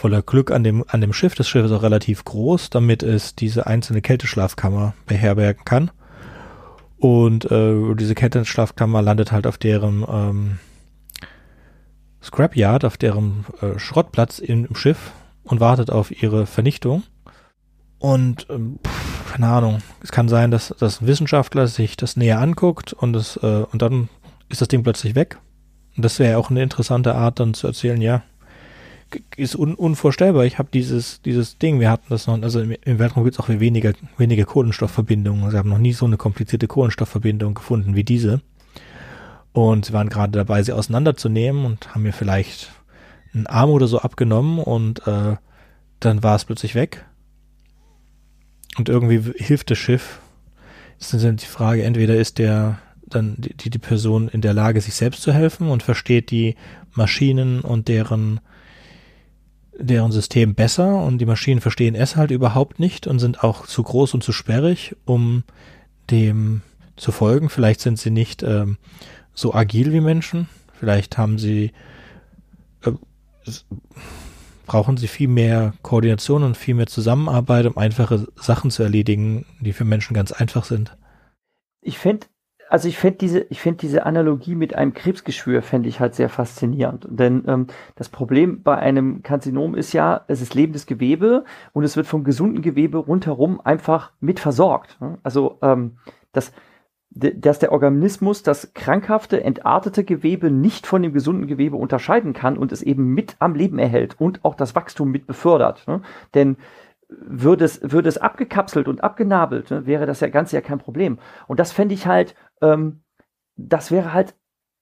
voller Glück an dem an dem Schiff. Das Schiff ist auch relativ groß, damit es diese einzelne Kälteschlafkammer beherbergen kann. Und äh, diese Kälteschlafkammer landet halt auf deren ähm, Scrapyard, auf deren äh, Schrottplatz im, im Schiff und wartet auf ihre Vernichtung. Und ähm, pff, keine Ahnung, es kann sein, dass das Wissenschaftler sich das näher anguckt und es äh, und dann ist das Ding plötzlich weg. Und das wäre auch eine interessante Art, dann zu erzählen, ja, ist un unvorstellbar. Ich habe dieses, dieses Ding, wir hatten das noch, also im, im Weltraum gibt es auch weniger, weniger Kohlenstoffverbindungen. Sie haben noch nie so eine komplizierte Kohlenstoffverbindung gefunden wie diese. Und sie waren gerade dabei, sie auseinanderzunehmen und haben mir vielleicht einen Arm oder so abgenommen und äh, dann war es plötzlich weg. Und irgendwie hilft das Schiff. Das ist dann die Frage, entweder ist der dann die, die Person in der Lage, sich selbst zu helfen und versteht die Maschinen und deren deren System besser und die Maschinen verstehen es halt überhaupt nicht und sind auch zu groß und zu sperrig, um dem zu folgen. Vielleicht sind sie nicht ähm, so agil wie Menschen. Vielleicht haben sie äh, brauchen sie viel mehr Koordination und viel mehr Zusammenarbeit, um einfache Sachen zu erledigen, die für Menschen ganz einfach sind. Ich fände also ich fände diese, ich fände diese Analogie mit einem Krebsgeschwür fände ich halt sehr faszinierend. Denn ähm, das Problem bei einem Karzinom ist ja, es ist lebendes Gewebe und es wird vom gesunden Gewebe rundherum einfach mit versorgt. Ne? Also ähm, das, dass der Organismus das krankhafte, entartete Gewebe nicht von dem gesunden Gewebe unterscheiden kann und es eben mit am Leben erhält und auch das Wachstum mit befördert. Ne? Denn würde es, würde es abgekapselt und abgenabelt, ne, wäre das ja ganz ja kein Problem. Und das fände ich halt, ähm, das wäre halt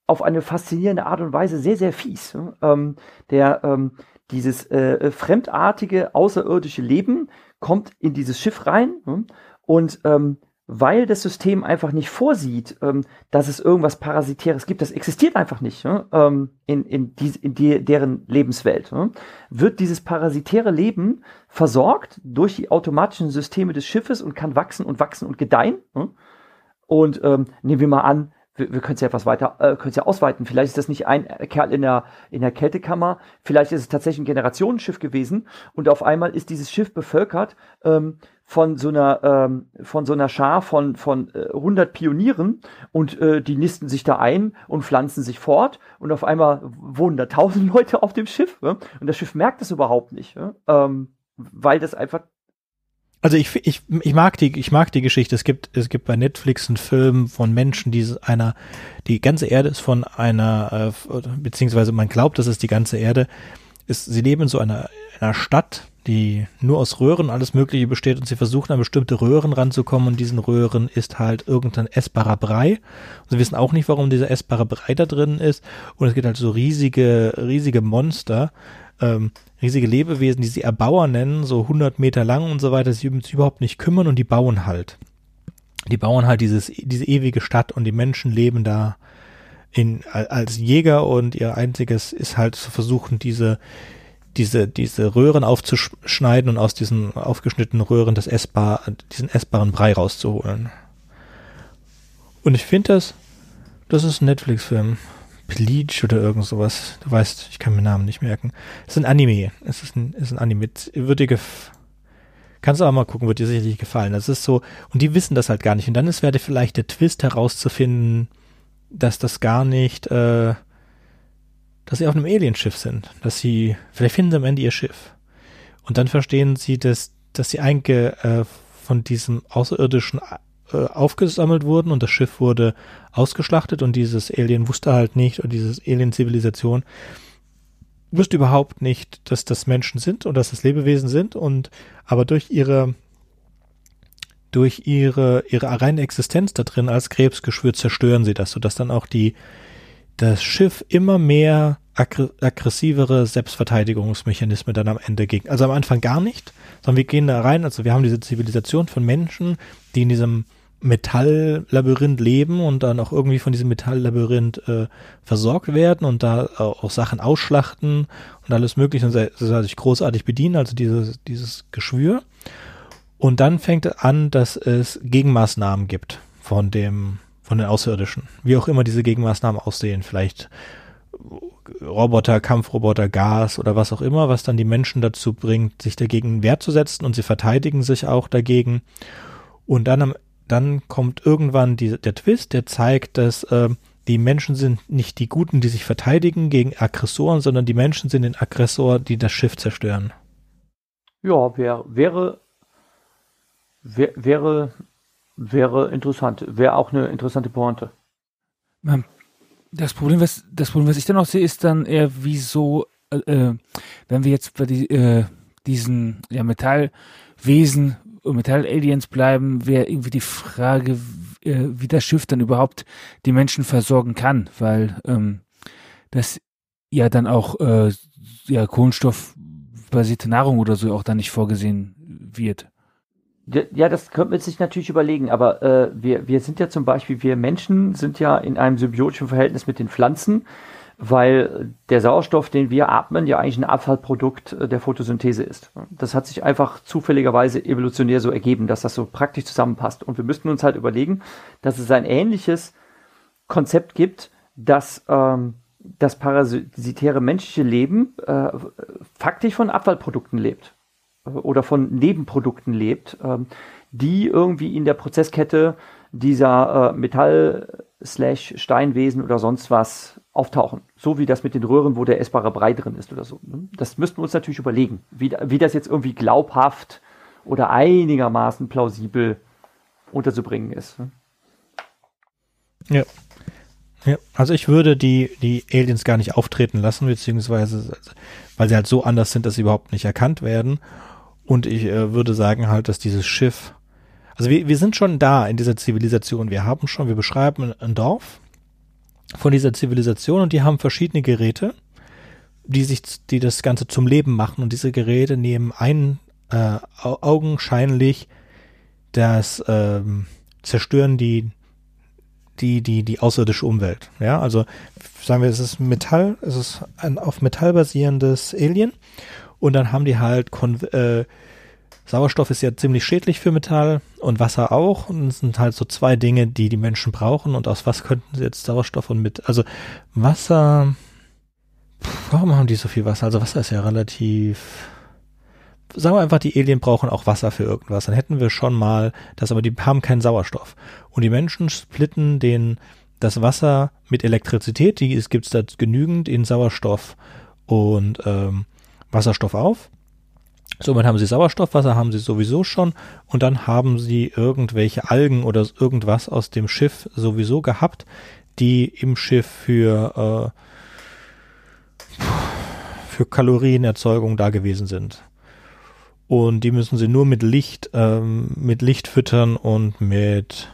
auf eine faszinierende Art und Weise sehr, sehr fies. Ne? Ähm, der, ähm, dieses äh, fremdartige, außerirdische Leben kommt in dieses Schiff rein ne? und ähm, weil das System einfach nicht vorsieht, ähm, dass es irgendwas Parasitäres gibt, das existiert einfach nicht ne? ähm, in, in, die, in die, deren Lebenswelt, wird dieses parasitäre Leben versorgt durch die automatischen Systeme des Schiffes und kann wachsen und wachsen und gedeihen. Ne? Und ähm, nehmen wir mal an, wir, wir können es ja etwas weiter, äh, können es ja ausweiten. Vielleicht ist das nicht ein Kerl in der, in der Kältekammer, vielleicht ist es tatsächlich ein Generationenschiff gewesen und auf einmal ist dieses Schiff bevölkert ähm, von so einer, ähm, von so einer Schar von, von äh, 100 Pionieren und äh, die nisten sich da ein und pflanzen sich fort und auf einmal wohnen da tausend Leute auf dem Schiff ja? und das Schiff merkt das überhaupt nicht, ja? ähm, weil das einfach also ich, ich, ich mag die, ich mag die Geschichte. Es gibt, es gibt bei Netflix einen Film von Menschen, die einer, die ganze Erde ist von einer, äh, beziehungsweise man glaubt, das ist die ganze Erde. Ist, sie leben in so einer, einer Stadt, die nur aus Röhren alles Mögliche besteht und sie versuchen an bestimmte Röhren ranzukommen und diesen Röhren ist halt irgendein essbarer Brei. Und sie wissen auch nicht, warum dieser essbare Brei da drin ist. Und es gibt halt so riesige, riesige Monster, ähm, riesige Lebewesen, die sie Erbauer nennen, so 100 Meter lang und so weiter, sich überhaupt nicht kümmern und die bauen halt. Die bauen halt dieses, diese ewige Stadt und die Menschen leben da in, als Jäger und ihr einziges ist halt zu versuchen, diese, diese, diese Röhren aufzuschneiden und aus diesen aufgeschnittenen Röhren das essbar, diesen essbaren Brei rauszuholen. Und ich finde das, das ist ein Netflix-Film. Bleach oder irgend sowas. Du weißt, ich kann mir Namen nicht merken. Es ist ein Anime. Es ist ein, ist ein Anime. Würde dir Kannst du auch mal gucken, wird dir sicherlich gefallen. Das ist so, und die wissen das halt gar nicht. Und dann ist werde vielleicht der Twist herauszufinden, dass das gar nicht, äh, dass sie auf einem Alienschiff sind. Dass sie, vielleicht finden sie am Ende ihr Schiff. Und dann verstehen sie, dass, dass sie eigentlich äh, von diesem außerirdischen äh, aufgesammelt wurden und das Schiff wurde ausgeschlachtet und dieses Alien wusste halt nicht und dieses Alien-Zivilisation wusste überhaupt nicht, dass das Menschen sind und dass das Lebewesen sind und aber durch ihre durch ihre ihre reine Existenz da drin als Krebsgeschwür zerstören sie das, sodass dann auch die das Schiff immer mehr aggressivere Selbstverteidigungsmechanismen dann am Ende gegen. Also am Anfang gar nicht, sondern wir gehen da rein, also wir haben diese Zivilisation von Menschen, die in diesem Metalllabyrinth leben und dann auch irgendwie von diesem Metalllabyrinth äh, versorgt werden und da auch Sachen ausschlachten und alles mögliche und sich großartig bedienen, also dieses, dieses Geschwür. Und dann fängt an, dass es Gegenmaßnahmen gibt von dem, von den Außerirdischen. Wie auch immer diese Gegenmaßnahmen aussehen. Vielleicht Roboter, Kampfroboter, Gas oder was auch immer, was dann die Menschen dazu bringt, sich dagegen Wehr und sie verteidigen sich auch dagegen. Und dann am dann kommt irgendwann die, der Twist, der zeigt, dass äh, die Menschen sind nicht die Guten, die sich verteidigen gegen Aggressoren, sondern die Menschen sind den Aggressor, die das Schiff zerstören. Ja, wär, wäre, wär, wäre, wäre interessant. Wäre auch eine interessante Pointe. Das Problem, was, das Problem, was ich dann auch sehe, ist dann eher, wieso, äh, äh, wenn wir jetzt bei die, äh, diesen ja, Metallwesen Metall-Aliens bleiben, wäre irgendwie die Frage, äh, wie das Schiff dann überhaupt die Menschen versorgen kann, weil ähm, das ja dann auch äh, ja, kohlenstoffbasierte Nahrung oder so auch dann nicht vorgesehen wird. Ja, das könnte man sich natürlich überlegen, aber äh, wir, wir sind ja zum Beispiel, wir Menschen sind ja in einem symbiotischen Verhältnis mit den Pflanzen weil der Sauerstoff, den wir atmen, ja eigentlich ein Abfallprodukt äh, der Photosynthese ist. Das hat sich einfach zufälligerweise evolutionär so ergeben, dass das so praktisch zusammenpasst. Und wir müssten uns halt überlegen, dass es ein ähnliches Konzept gibt, dass ähm, das parasitäre menschliche Leben äh, faktisch von Abfallprodukten lebt äh, oder von Nebenprodukten lebt, äh, die irgendwie in der Prozesskette dieser äh, Metall-Steinwesen oder sonst was auftauchen. So wie das mit den Röhren, wo der essbare Brei drin ist oder so. Ne? Das müssten wir uns natürlich überlegen, wie, wie das jetzt irgendwie glaubhaft oder einigermaßen plausibel unterzubringen ist. Ne? Ja. Ja, also ich würde die, die Aliens gar nicht auftreten lassen, beziehungsweise, weil sie halt so anders sind, dass sie überhaupt nicht erkannt werden. Und ich äh, würde sagen halt, dass dieses Schiff, also wir, wir sind schon da in dieser Zivilisation. Wir haben schon, wir beschreiben ein Dorf von dieser Zivilisation und die haben verschiedene Geräte, die sich, die das Ganze zum Leben machen. Und diese Geräte nehmen ein äh, augenscheinlich das ähm, zerstören die die, die, die außerirdische Umwelt. Ja, also sagen wir, es ist Metall, es ist ein auf Metall basierendes Alien und dann haben die halt Kon äh, Sauerstoff ist ja ziemlich schädlich für Metall und Wasser auch und es sind halt so zwei Dinge, die die Menschen brauchen und aus was könnten sie jetzt Sauerstoff und mit, also Wasser, warum haben die so viel Wasser? Also Wasser ist ja relativ sagen wir einfach, die Alien brauchen auch Wasser für irgendwas. Dann hätten wir schon mal das, aber die haben keinen Sauerstoff. Und die Menschen splitten den, das Wasser mit Elektrizität, die es gibt da genügend in Sauerstoff und ähm, Wasserstoff auf. Somit haben sie Sauerstoff, Wasser haben sie sowieso schon und dann haben sie irgendwelche Algen oder irgendwas aus dem Schiff sowieso gehabt, die im Schiff für, äh, für Kalorienerzeugung da gewesen sind und die müssen sie nur mit Licht, ähm, mit Licht füttern und mit,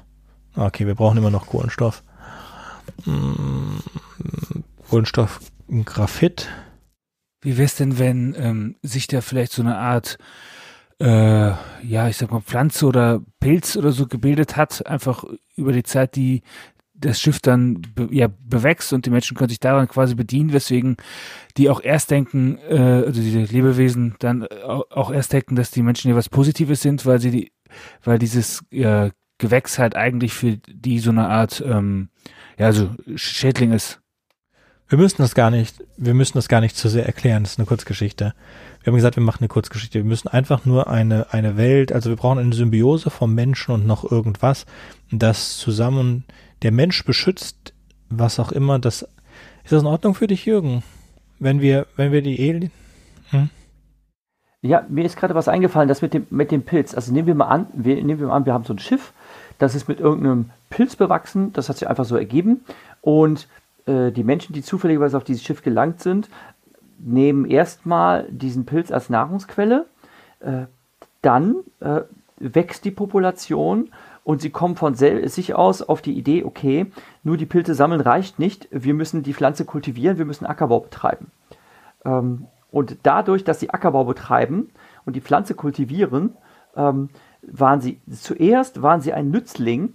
okay, wir brauchen immer noch Kohlenstoff. Hm, Kohlenstoff, Graphit. Wie wär's denn, wenn ähm, sich da vielleicht so eine Art, äh, ja, ich sag mal, Pflanze oder Pilz oder so gebildet hat, einfach über die Zeit, die das Schiff dann be, ja, bewächst und die Menschen können sich daran quasi bedienen, weswegen die auch erst denken, äh, also diese Lebewesen dann äh, auch erst denken, dass die Menschen ja was Positives sind, weil sie die, weil dieses ja, Gewächs halt eigentlich für die so eine Art, ähm, ja, also Schädling ist. Wir müssen das gar nicht, wir müssen das gar nicht zu sehr erklären, das ist eine Kurzgeschichte. Wir haben gesagt, wir machen eine Kurzgeschichte. Wir müssen einfach nur eine, eine Welt, also wir brauchen eine Symbiose vom Menschen und noch irgendwas, das zusammen der Mensch beschützt, was auch immer, das ist das in Ordnung für dich, Jürgen? Wenn wir, wenn wir die Alien. Hm? Ja, mir ist gerade was eingefallen, das mit dem, mit dem Pilz. Also nehmen wir mal an, wir nehmen wir mal an, wir haben so ein Schiff, das ist mit irgendeinem Pilz bewachsen, das hat sich einfach so ergeben. Und äh, die Menschen, die zufälligerweise auf dieses Schiff gelangt sind, nehmen erstmal diesen Pilz als Nahrungsquelle. Äh, dann äh, wächst die Population und sie kommen von sich aus auf die Idee, okay, nur die Pilze sammeln reicht nicht, wir müssen die Pflanze kultivieren, wir müssen Ackerbau betreiben. Ähm, und dadurch, dass sie Ackerbau betreiben und die Pflanze kultivieren, ähm, waren sie zuerst waren sie ein Nützling,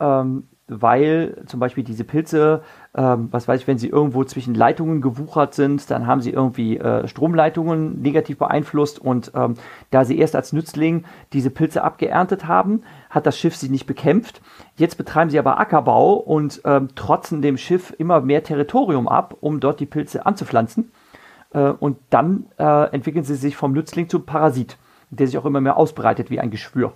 ähm, weil zum Beispiel diese Pilze, ähm, was weiß ich, wenn sie irgendwo zwischen Leitungen gewuchert sind, dann haben sie irgendwie äh, Stromleitungen negativ beeinflusst und ähm, da sie erst als Nützling diese Pilze abgeerntet haben, hat das Schiff sie nicht bekämpft. Jetzt betreiben sie aber Ackerbau und ähm, trotzen dem Schiff immer mehr Territorium ab, um dort die Pilze anzupflanzen. Äh, und dann äh, entwickeln sie sich vom Nützling zum Parasit, der sich auch immer mehr ausbreitet wie ein Geschwür.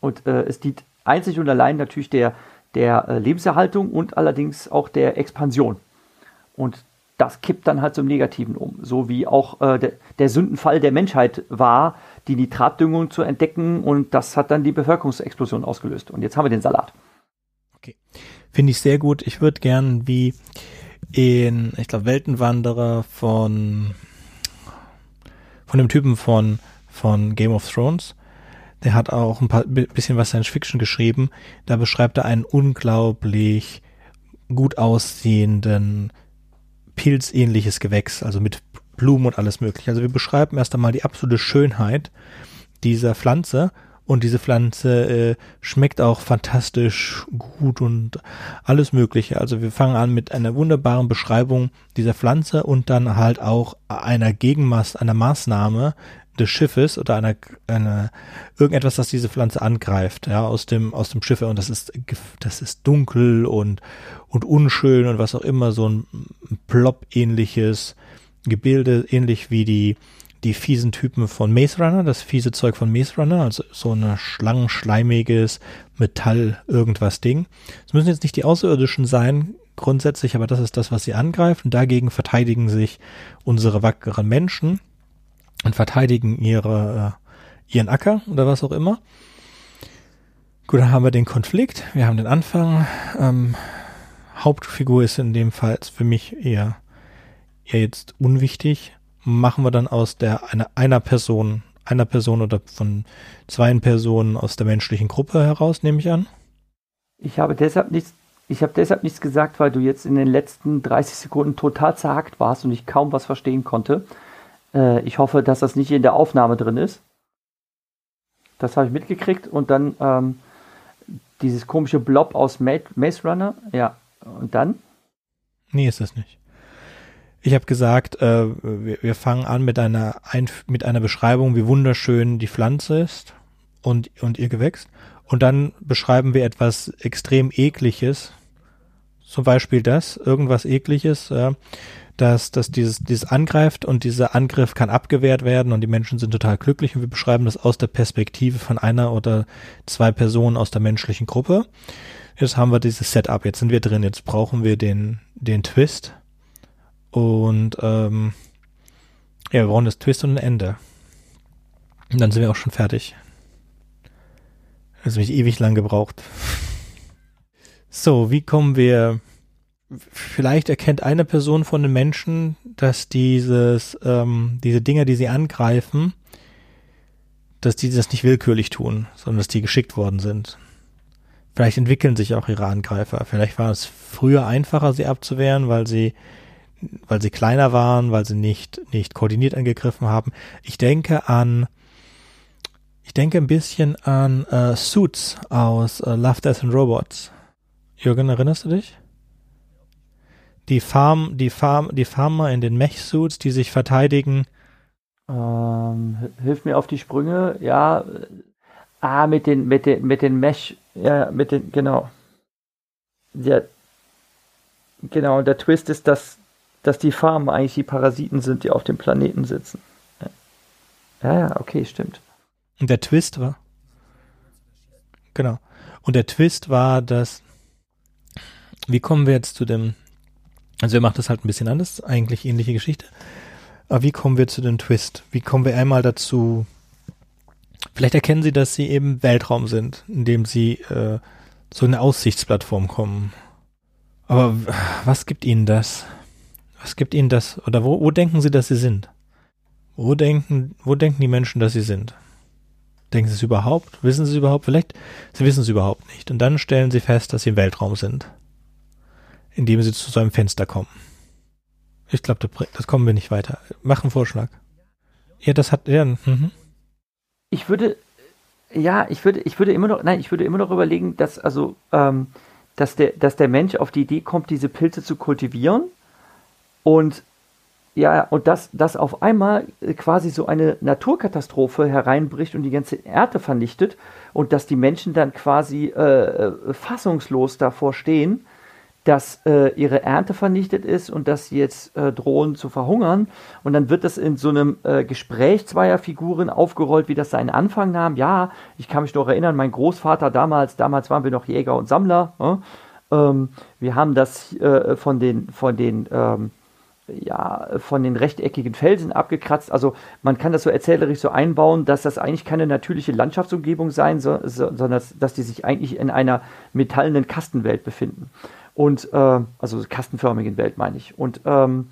Und äh, es dient einzig und allein natürlich der, der äh, Lebenserhaltung und allerdings auch der Expansion. Und das kippt dann halt zum Negativen um. So wie auch äh, der, der, Sündenfall der Menschheit war, die Nitratdüngung zu entdecken und das hat dann die Bevölkerungsexplosion ausgelöst. Und jetzt haben wir den Salat. Okay. Finde ich sehr gut. Ich würde gern wie in, ich glaube, Weltenwanderer von, von dem Typen von, von Game of Thrones der hat auch ein paar, bisschen was Science Fiction geschrieben. Da beschreibt er einen unglaublich gut aussehenden pilzähnliches Gewächs, also mit Blumen und alles mögliche. Also wir beschreiben erst einmal die absolute Schönheit dieser Pflanze Und diese Pflanze äh, schmeckt auch fantastisch gut und alles Mögliche. Also wir fangen an mit einer wunderbaren Beschreibung dieser Pflanze und dann halt auch einer Gegenmaß, einer Maßnahme des Schiffes oder einer, einer irgendetwas, das diese Pflanze angreift, ja, aus dem, aus dem Schiff. Und das ist, das ist dunkel und, und unschön und was auch immer, so ein Plop-ähnliches Gebilde, ähnlich wie die, die fiesen Typen von Maze Runner, das fiese Zeug von Maze Runner, also so ein schlangenschleimiges Metall irgendwas Ding. Es müssen jetzt nicht die Außerirdischen sein, grundsätzlich, aber das ist das, was sie angreifen. Dagegen verteidigen sich unsere wackeren Menschen und verteidigen ihre, äh, ihren Acker oder was auch immer. Gut, dann haben wir den Konflikt, wir haben den Anfang. Ähm, Hauptfigur ist in dem Fall für mich eher, eher jetzt unwichtig machen wir dann aus der einer, einer Person, einer Person oder von zwei Personen aus der menschlichen Gruppe heraus, nehme ich an? Ich habe deshalb nichts, ich habe deshalb nichts gesagt, weil du jetzt in den letzten 30 Sekunden total zerhackt warst und ich kaum was verstehen konnte. Äh, ich hoffe, dass das nicht in der Aufnahme drin ist. Das habe ich mitgekriegt und dann ähm, dieses komische Blob aus Maze Runner. Ja, und dann? Nee, ist das nicht. Ich habe gesagt, äh, wir, wir, fangen an mit einer, Einf mit einer Beschreibung, wie wunderschön die Pflanze ist und, und ihr Gewächs. Und dann beschreiben wir etwas extrem ekliges. Zum Beispiel das, irgendwas ekliges, äh, dass, dass dieses, dieses angreift und dieser Angriff kann abgewehrt werden und die Menschen sind total glücklich und wir beschreiben das aus der Perspektive von einer oder zwei Personen aus der menschlichen Gruppe. Jetzt haben wir dieses Setup, jetzt sind wir drin, jetzt brauchen wir den, den Twist und ähm, ja, wir brauchen das Twist und ein Ende. Und dann sind wir auch schon fertig. Das hat mich ewig lang gebraucht. So, wie kommen wir? Vielleicht erkennt eine Person von den Menschen, dass dieses, ähm, diese Dinger, die sie angreifen, dass die das nicht willkürlich tun, sondern dass die geschickt worden sind. Vielleicht entwickeln sich auch ihre Angreifer. Vielleicht war es früher einfacher, sie abzuwehren, weil sie weil sie kleiner waren, weil sie nicht, nicht koordiniert angegriffen haben. Ich denke an, ich denke ein bisschen an äh, Suits aus äh, Love, Death and Robots. Jürgen, erinnerst du dich? Die Farm, die Farm, die Farmer in den Mech-Suits, die sich verteidigen. Ähm, hilf mir auf die Sprünge. Ja, ah, mit den, mit den, mit den Mech, ja, mit den, genau. Ja, genau, und der Twist ist, dass dass die Farmen eigentlich die Parasiten sind, die auf dem Planeten sitzen. Ja, ja, okay, stimmt. Und der Twist war. Genau. Und der Twist war, dass. Wie kommen wir jetzt zu dem. Also, er macht das halt ein bisschen anders, eigentlich ähnliche Geschichte. Aber wie kommen wir zu dem Twist? Wie kommen wir einmal dazu? Vielleicht erkennen Sie, dass Sie eben Weltraum sind, indem Sie äh, so eine Aussichtsplattform kommen. Aber was gibt Ihnen das? Was gibt Ihnen das? Oder wo, wo denken Sie, dass Sie sind? Wo denken, wo denken die Menschen, dass sie sind? Denken Sie es überhaupt? Wissen Sie es überhaupt? Vielleicht, Sie wissen es überhaupt nicht. Und dann stellen Sie fest, dass Sie im Weltraum sind. Indem Sie zu so einem Fenster kommen. Ich glaube, das, kommen wir nicht weiter. Mach einen Vorschlag. Ja, das hat, ja, mhm. Ich würde, ja, ich würde, ich würde immer noch, nein, ich würde immer noch überlegen, dass, also, ähm, dass der, dass der Mensch auf die Idee kommt, diese Pilze zu kultivieren und ja, und dass, dass auf einmal quasi so eine Naturkatastrophe hereinbricht und die ganze Erde vernichtet und dass die Menschen dann quasi äh, äh, fassungslos davor stehen, dass äh, ihre Ernte vernichtet ist und dass sie jetzt äh, drohen zu verhungern. Und dann wird das in so einem äh, Gespräch zweier Figuren aufgerollt, wie das seinen Anfang nahm. Ja, ich kann mich noch erinnern, mein Großvater damals, damals waren wir noch Jäger und Sammler. Ne? Ähm, wir haben das äh, von den, von den ähm, ja, von den rechteckigen Felsen abgekratzt. Also man kann das so erzählerisch so einbauen, dass das eigentlich keine natürliche Landschaftsumgebung sein soll, sondern dass, dass die sich eigentlich in einer metallenen Kastenwelt befinden. Und äh, also kastenförmigen Welt meine ich. Und ähm,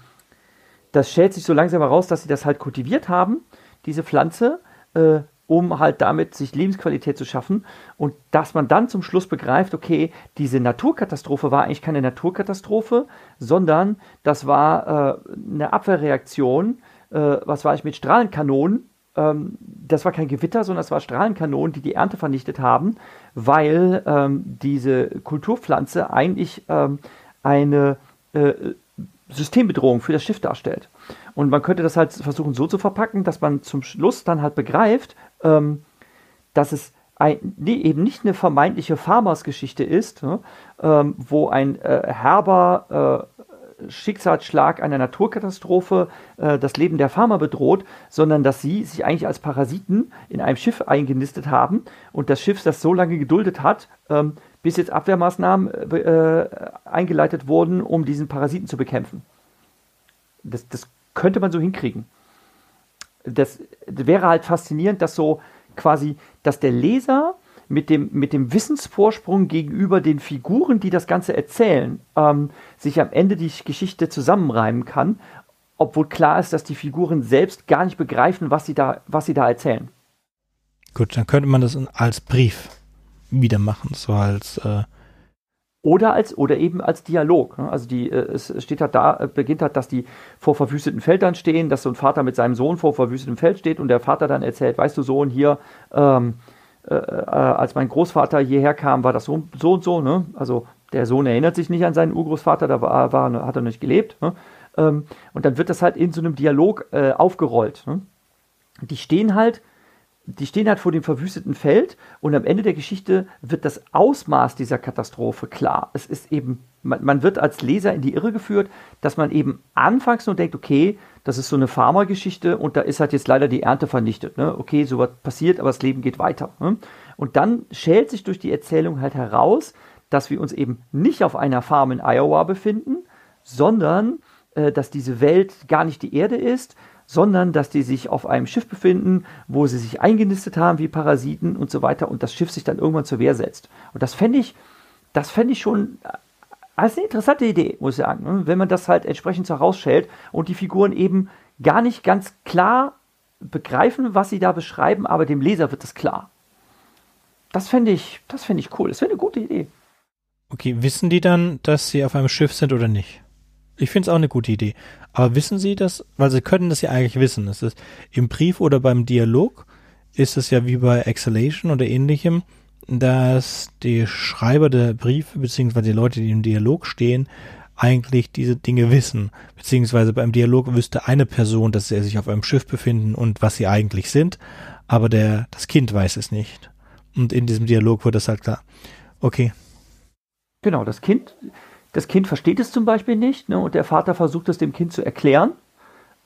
das stellt sich so langsam heraus, dass sie das halt kultiviert haben, diese Pflanze, äh, um halt damit sich Lebensqualität zu schaffen und dass man dann zum Schluss begreift, okay, diese Naturkatastrophe war eigentlich keine Naturkatastrophe, sondern das war äh, eine Abwehrreaktion, äh, was war ich mit Strahlenkanonen, ähm, das war kein Gewitter, sondern es war Strahlenkanonen, die die Ernte vernichtet haben, weil ähm, diese Kulturpflanze eigentlich ähm, eine äh, Systembedrohung für das Schiff darstellt. Und man könnte das halt versuchen so zu verpacken, dass man zum Schluss dann halt begreift, ähm, dass es ein, nee, eben nicht eine vermeintliche Farmers-Geschichte ist, ne, ähm, wo ein äh, herber äh, Schicksalsschlag einer Naturkatastrophe äh, das Leben der Farmer bedroht, sondern dass sie sich eigentlich als Parasiten in einem Schiff eingenistet haben und das Schiff das so lange geduldet hat, ähm, bis jetzt Abwehrmaßnahmen äh, eingeleitet wurden, um diesen Parasiten zu bekämpfen. Das, das könnte man so hinkriegen. Das, das wäre halt faszinierend, dass so quasi, dass der Leser mit dem, mit dem Wissensvorsprung gegenüber den Figuren, die das Ganze erzählen, ähm, sich am Ende die Geschichte zusammenreimen kann, obwohl klar ist, dass die Figuren selbst gar nicht begreifen, was sie da, was sie da erzählen. Gut, dann könnte man das als Brief wieder machen, so als äh oder als oder eben als Dialog. Ne? Also die, äh, es steht halt da, äh, beginnt halt, dass die vor verwüsteten Feldern stehen, dass so ein Vater mit seinem Sohn vor verwüstetem Feld steht und der Vater dann erzählt, weißt du, Sohn, hier, ähm, äh, äh, als mein Großvater hierher kam, war das so, so und so. Ne? Also der Sohn erinnert sich nicht an seinen Urgroßvater, da war, war, hat er nicht gelebt. Ne? Ähm, und dann wird das halt in so einem Dialog äh, aufgerollt. Ne? Die stehen halt die stehen halt vor dem verwüsteten Feld und am Ende der Geschichte wird das Ausmaß dieser Katastrophe klar. Es ist eben, man, man, wird als Leser in die Irre geführt, dass man eben anfangs nur denkt, okay, das ist so eine Pharma-Geschichte und da ist halt jetzt leider die Ernte vernichtet. Ne? Okay, sowas passiert, aber das Leben geht weiter. Ne? Und dann schält sich durch die Erzählung halt heraus, dass wir uns eben nicht auf einer Farm in Iowa befinden, sondern äh, dass diese Welt gar nicht die Erde ist, sondern dass die sich auf einem Schiff befinden, wo sie sich eingenistet haben wie Parasiten und so weiter und das Schiff sich dann irgendwann zur Wehr setzt. Und das fände ich, das fände ich schon als eine interessante Idee, muss ich sagen, ne? wenn man das halt entsprechend so herausschält und die Figuren eben gar nicht ganz klar begreifen, was sie da beschreiben, aber dem Leser wird das klar. Das fände ich, das fände ich cool. Das wäre eine gute Idee. Okay, wissen die dann, dass sie auf einem Schiff sind oder nicht? Ich finde es auch eine gute Idee. Aber wissen Sie das? Weil Sie können das ja eigentlich wissen. Es ist im Brief oder beim Dialog ist es ja wie bei Exhalation oder ähnlichem, dass die Schreiber der Briefe beziehungsweise die Leute, die im Dialog stehen, eigentlich diese Dinge wissen. Beziehungsweise beim Dialog wüsste eine Person, dass sie sich auf einem Schiff befinden und was sie eigentlich sind, aber der, das Kind weiß es nicht. Und in diesem Dialog wird das halt klar. Okay. Genau, das Kind, das Kind versteht es zum Beispiel nicht ne, und der Vater versucht es dem Kind zu erklären.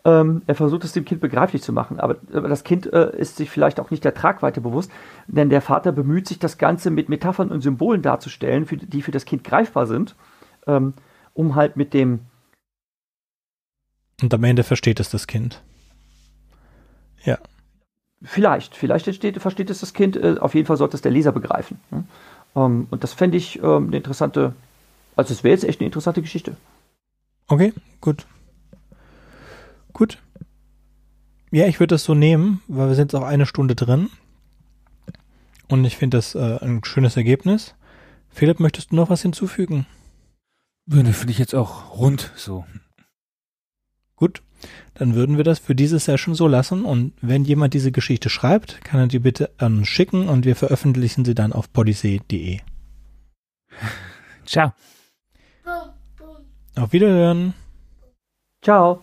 Ähm, er versucht es dem Kind begreiflich zu machen, aber, aber das Kind äh, ist sich vielleicht auch nicht der Tragweite bewusst, denn der Vater bemüht sich, das Ganze mit Metaphern und Symbolen darzustellen, für, die für das Kind greifbar sind, ähm, um halt mit dem. Und am Ende versteht es das Kind. Ja. Vielleicht, vielleicht entsteht, versteht es das Kind, äh, auf jeden Fall sollte es der Leser begreifen. Ne? Ähm, und das fände ich ähm, eine interessante also es wäre jetzt echt eine interessante Geschichte. Okay, gut. Gut. Ja, ich würde das so nehmen, weil wir sind jetzt auch eine Stunde drin. Und ich finde das äh, ein schönes Ergebnis. Philipp, möchtest du noch was hinzufügen? Würde finde ich jetzt auch rund so. Gut, dann würden wir das für diese Session so lassen und wenn jemand diese Geschichte schreibt, kann er die bitte an uns schicken und wir veröffentlichen sie dann auf podyssee.de. Ciao. Auf Wiederhören. Ciao.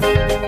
thank you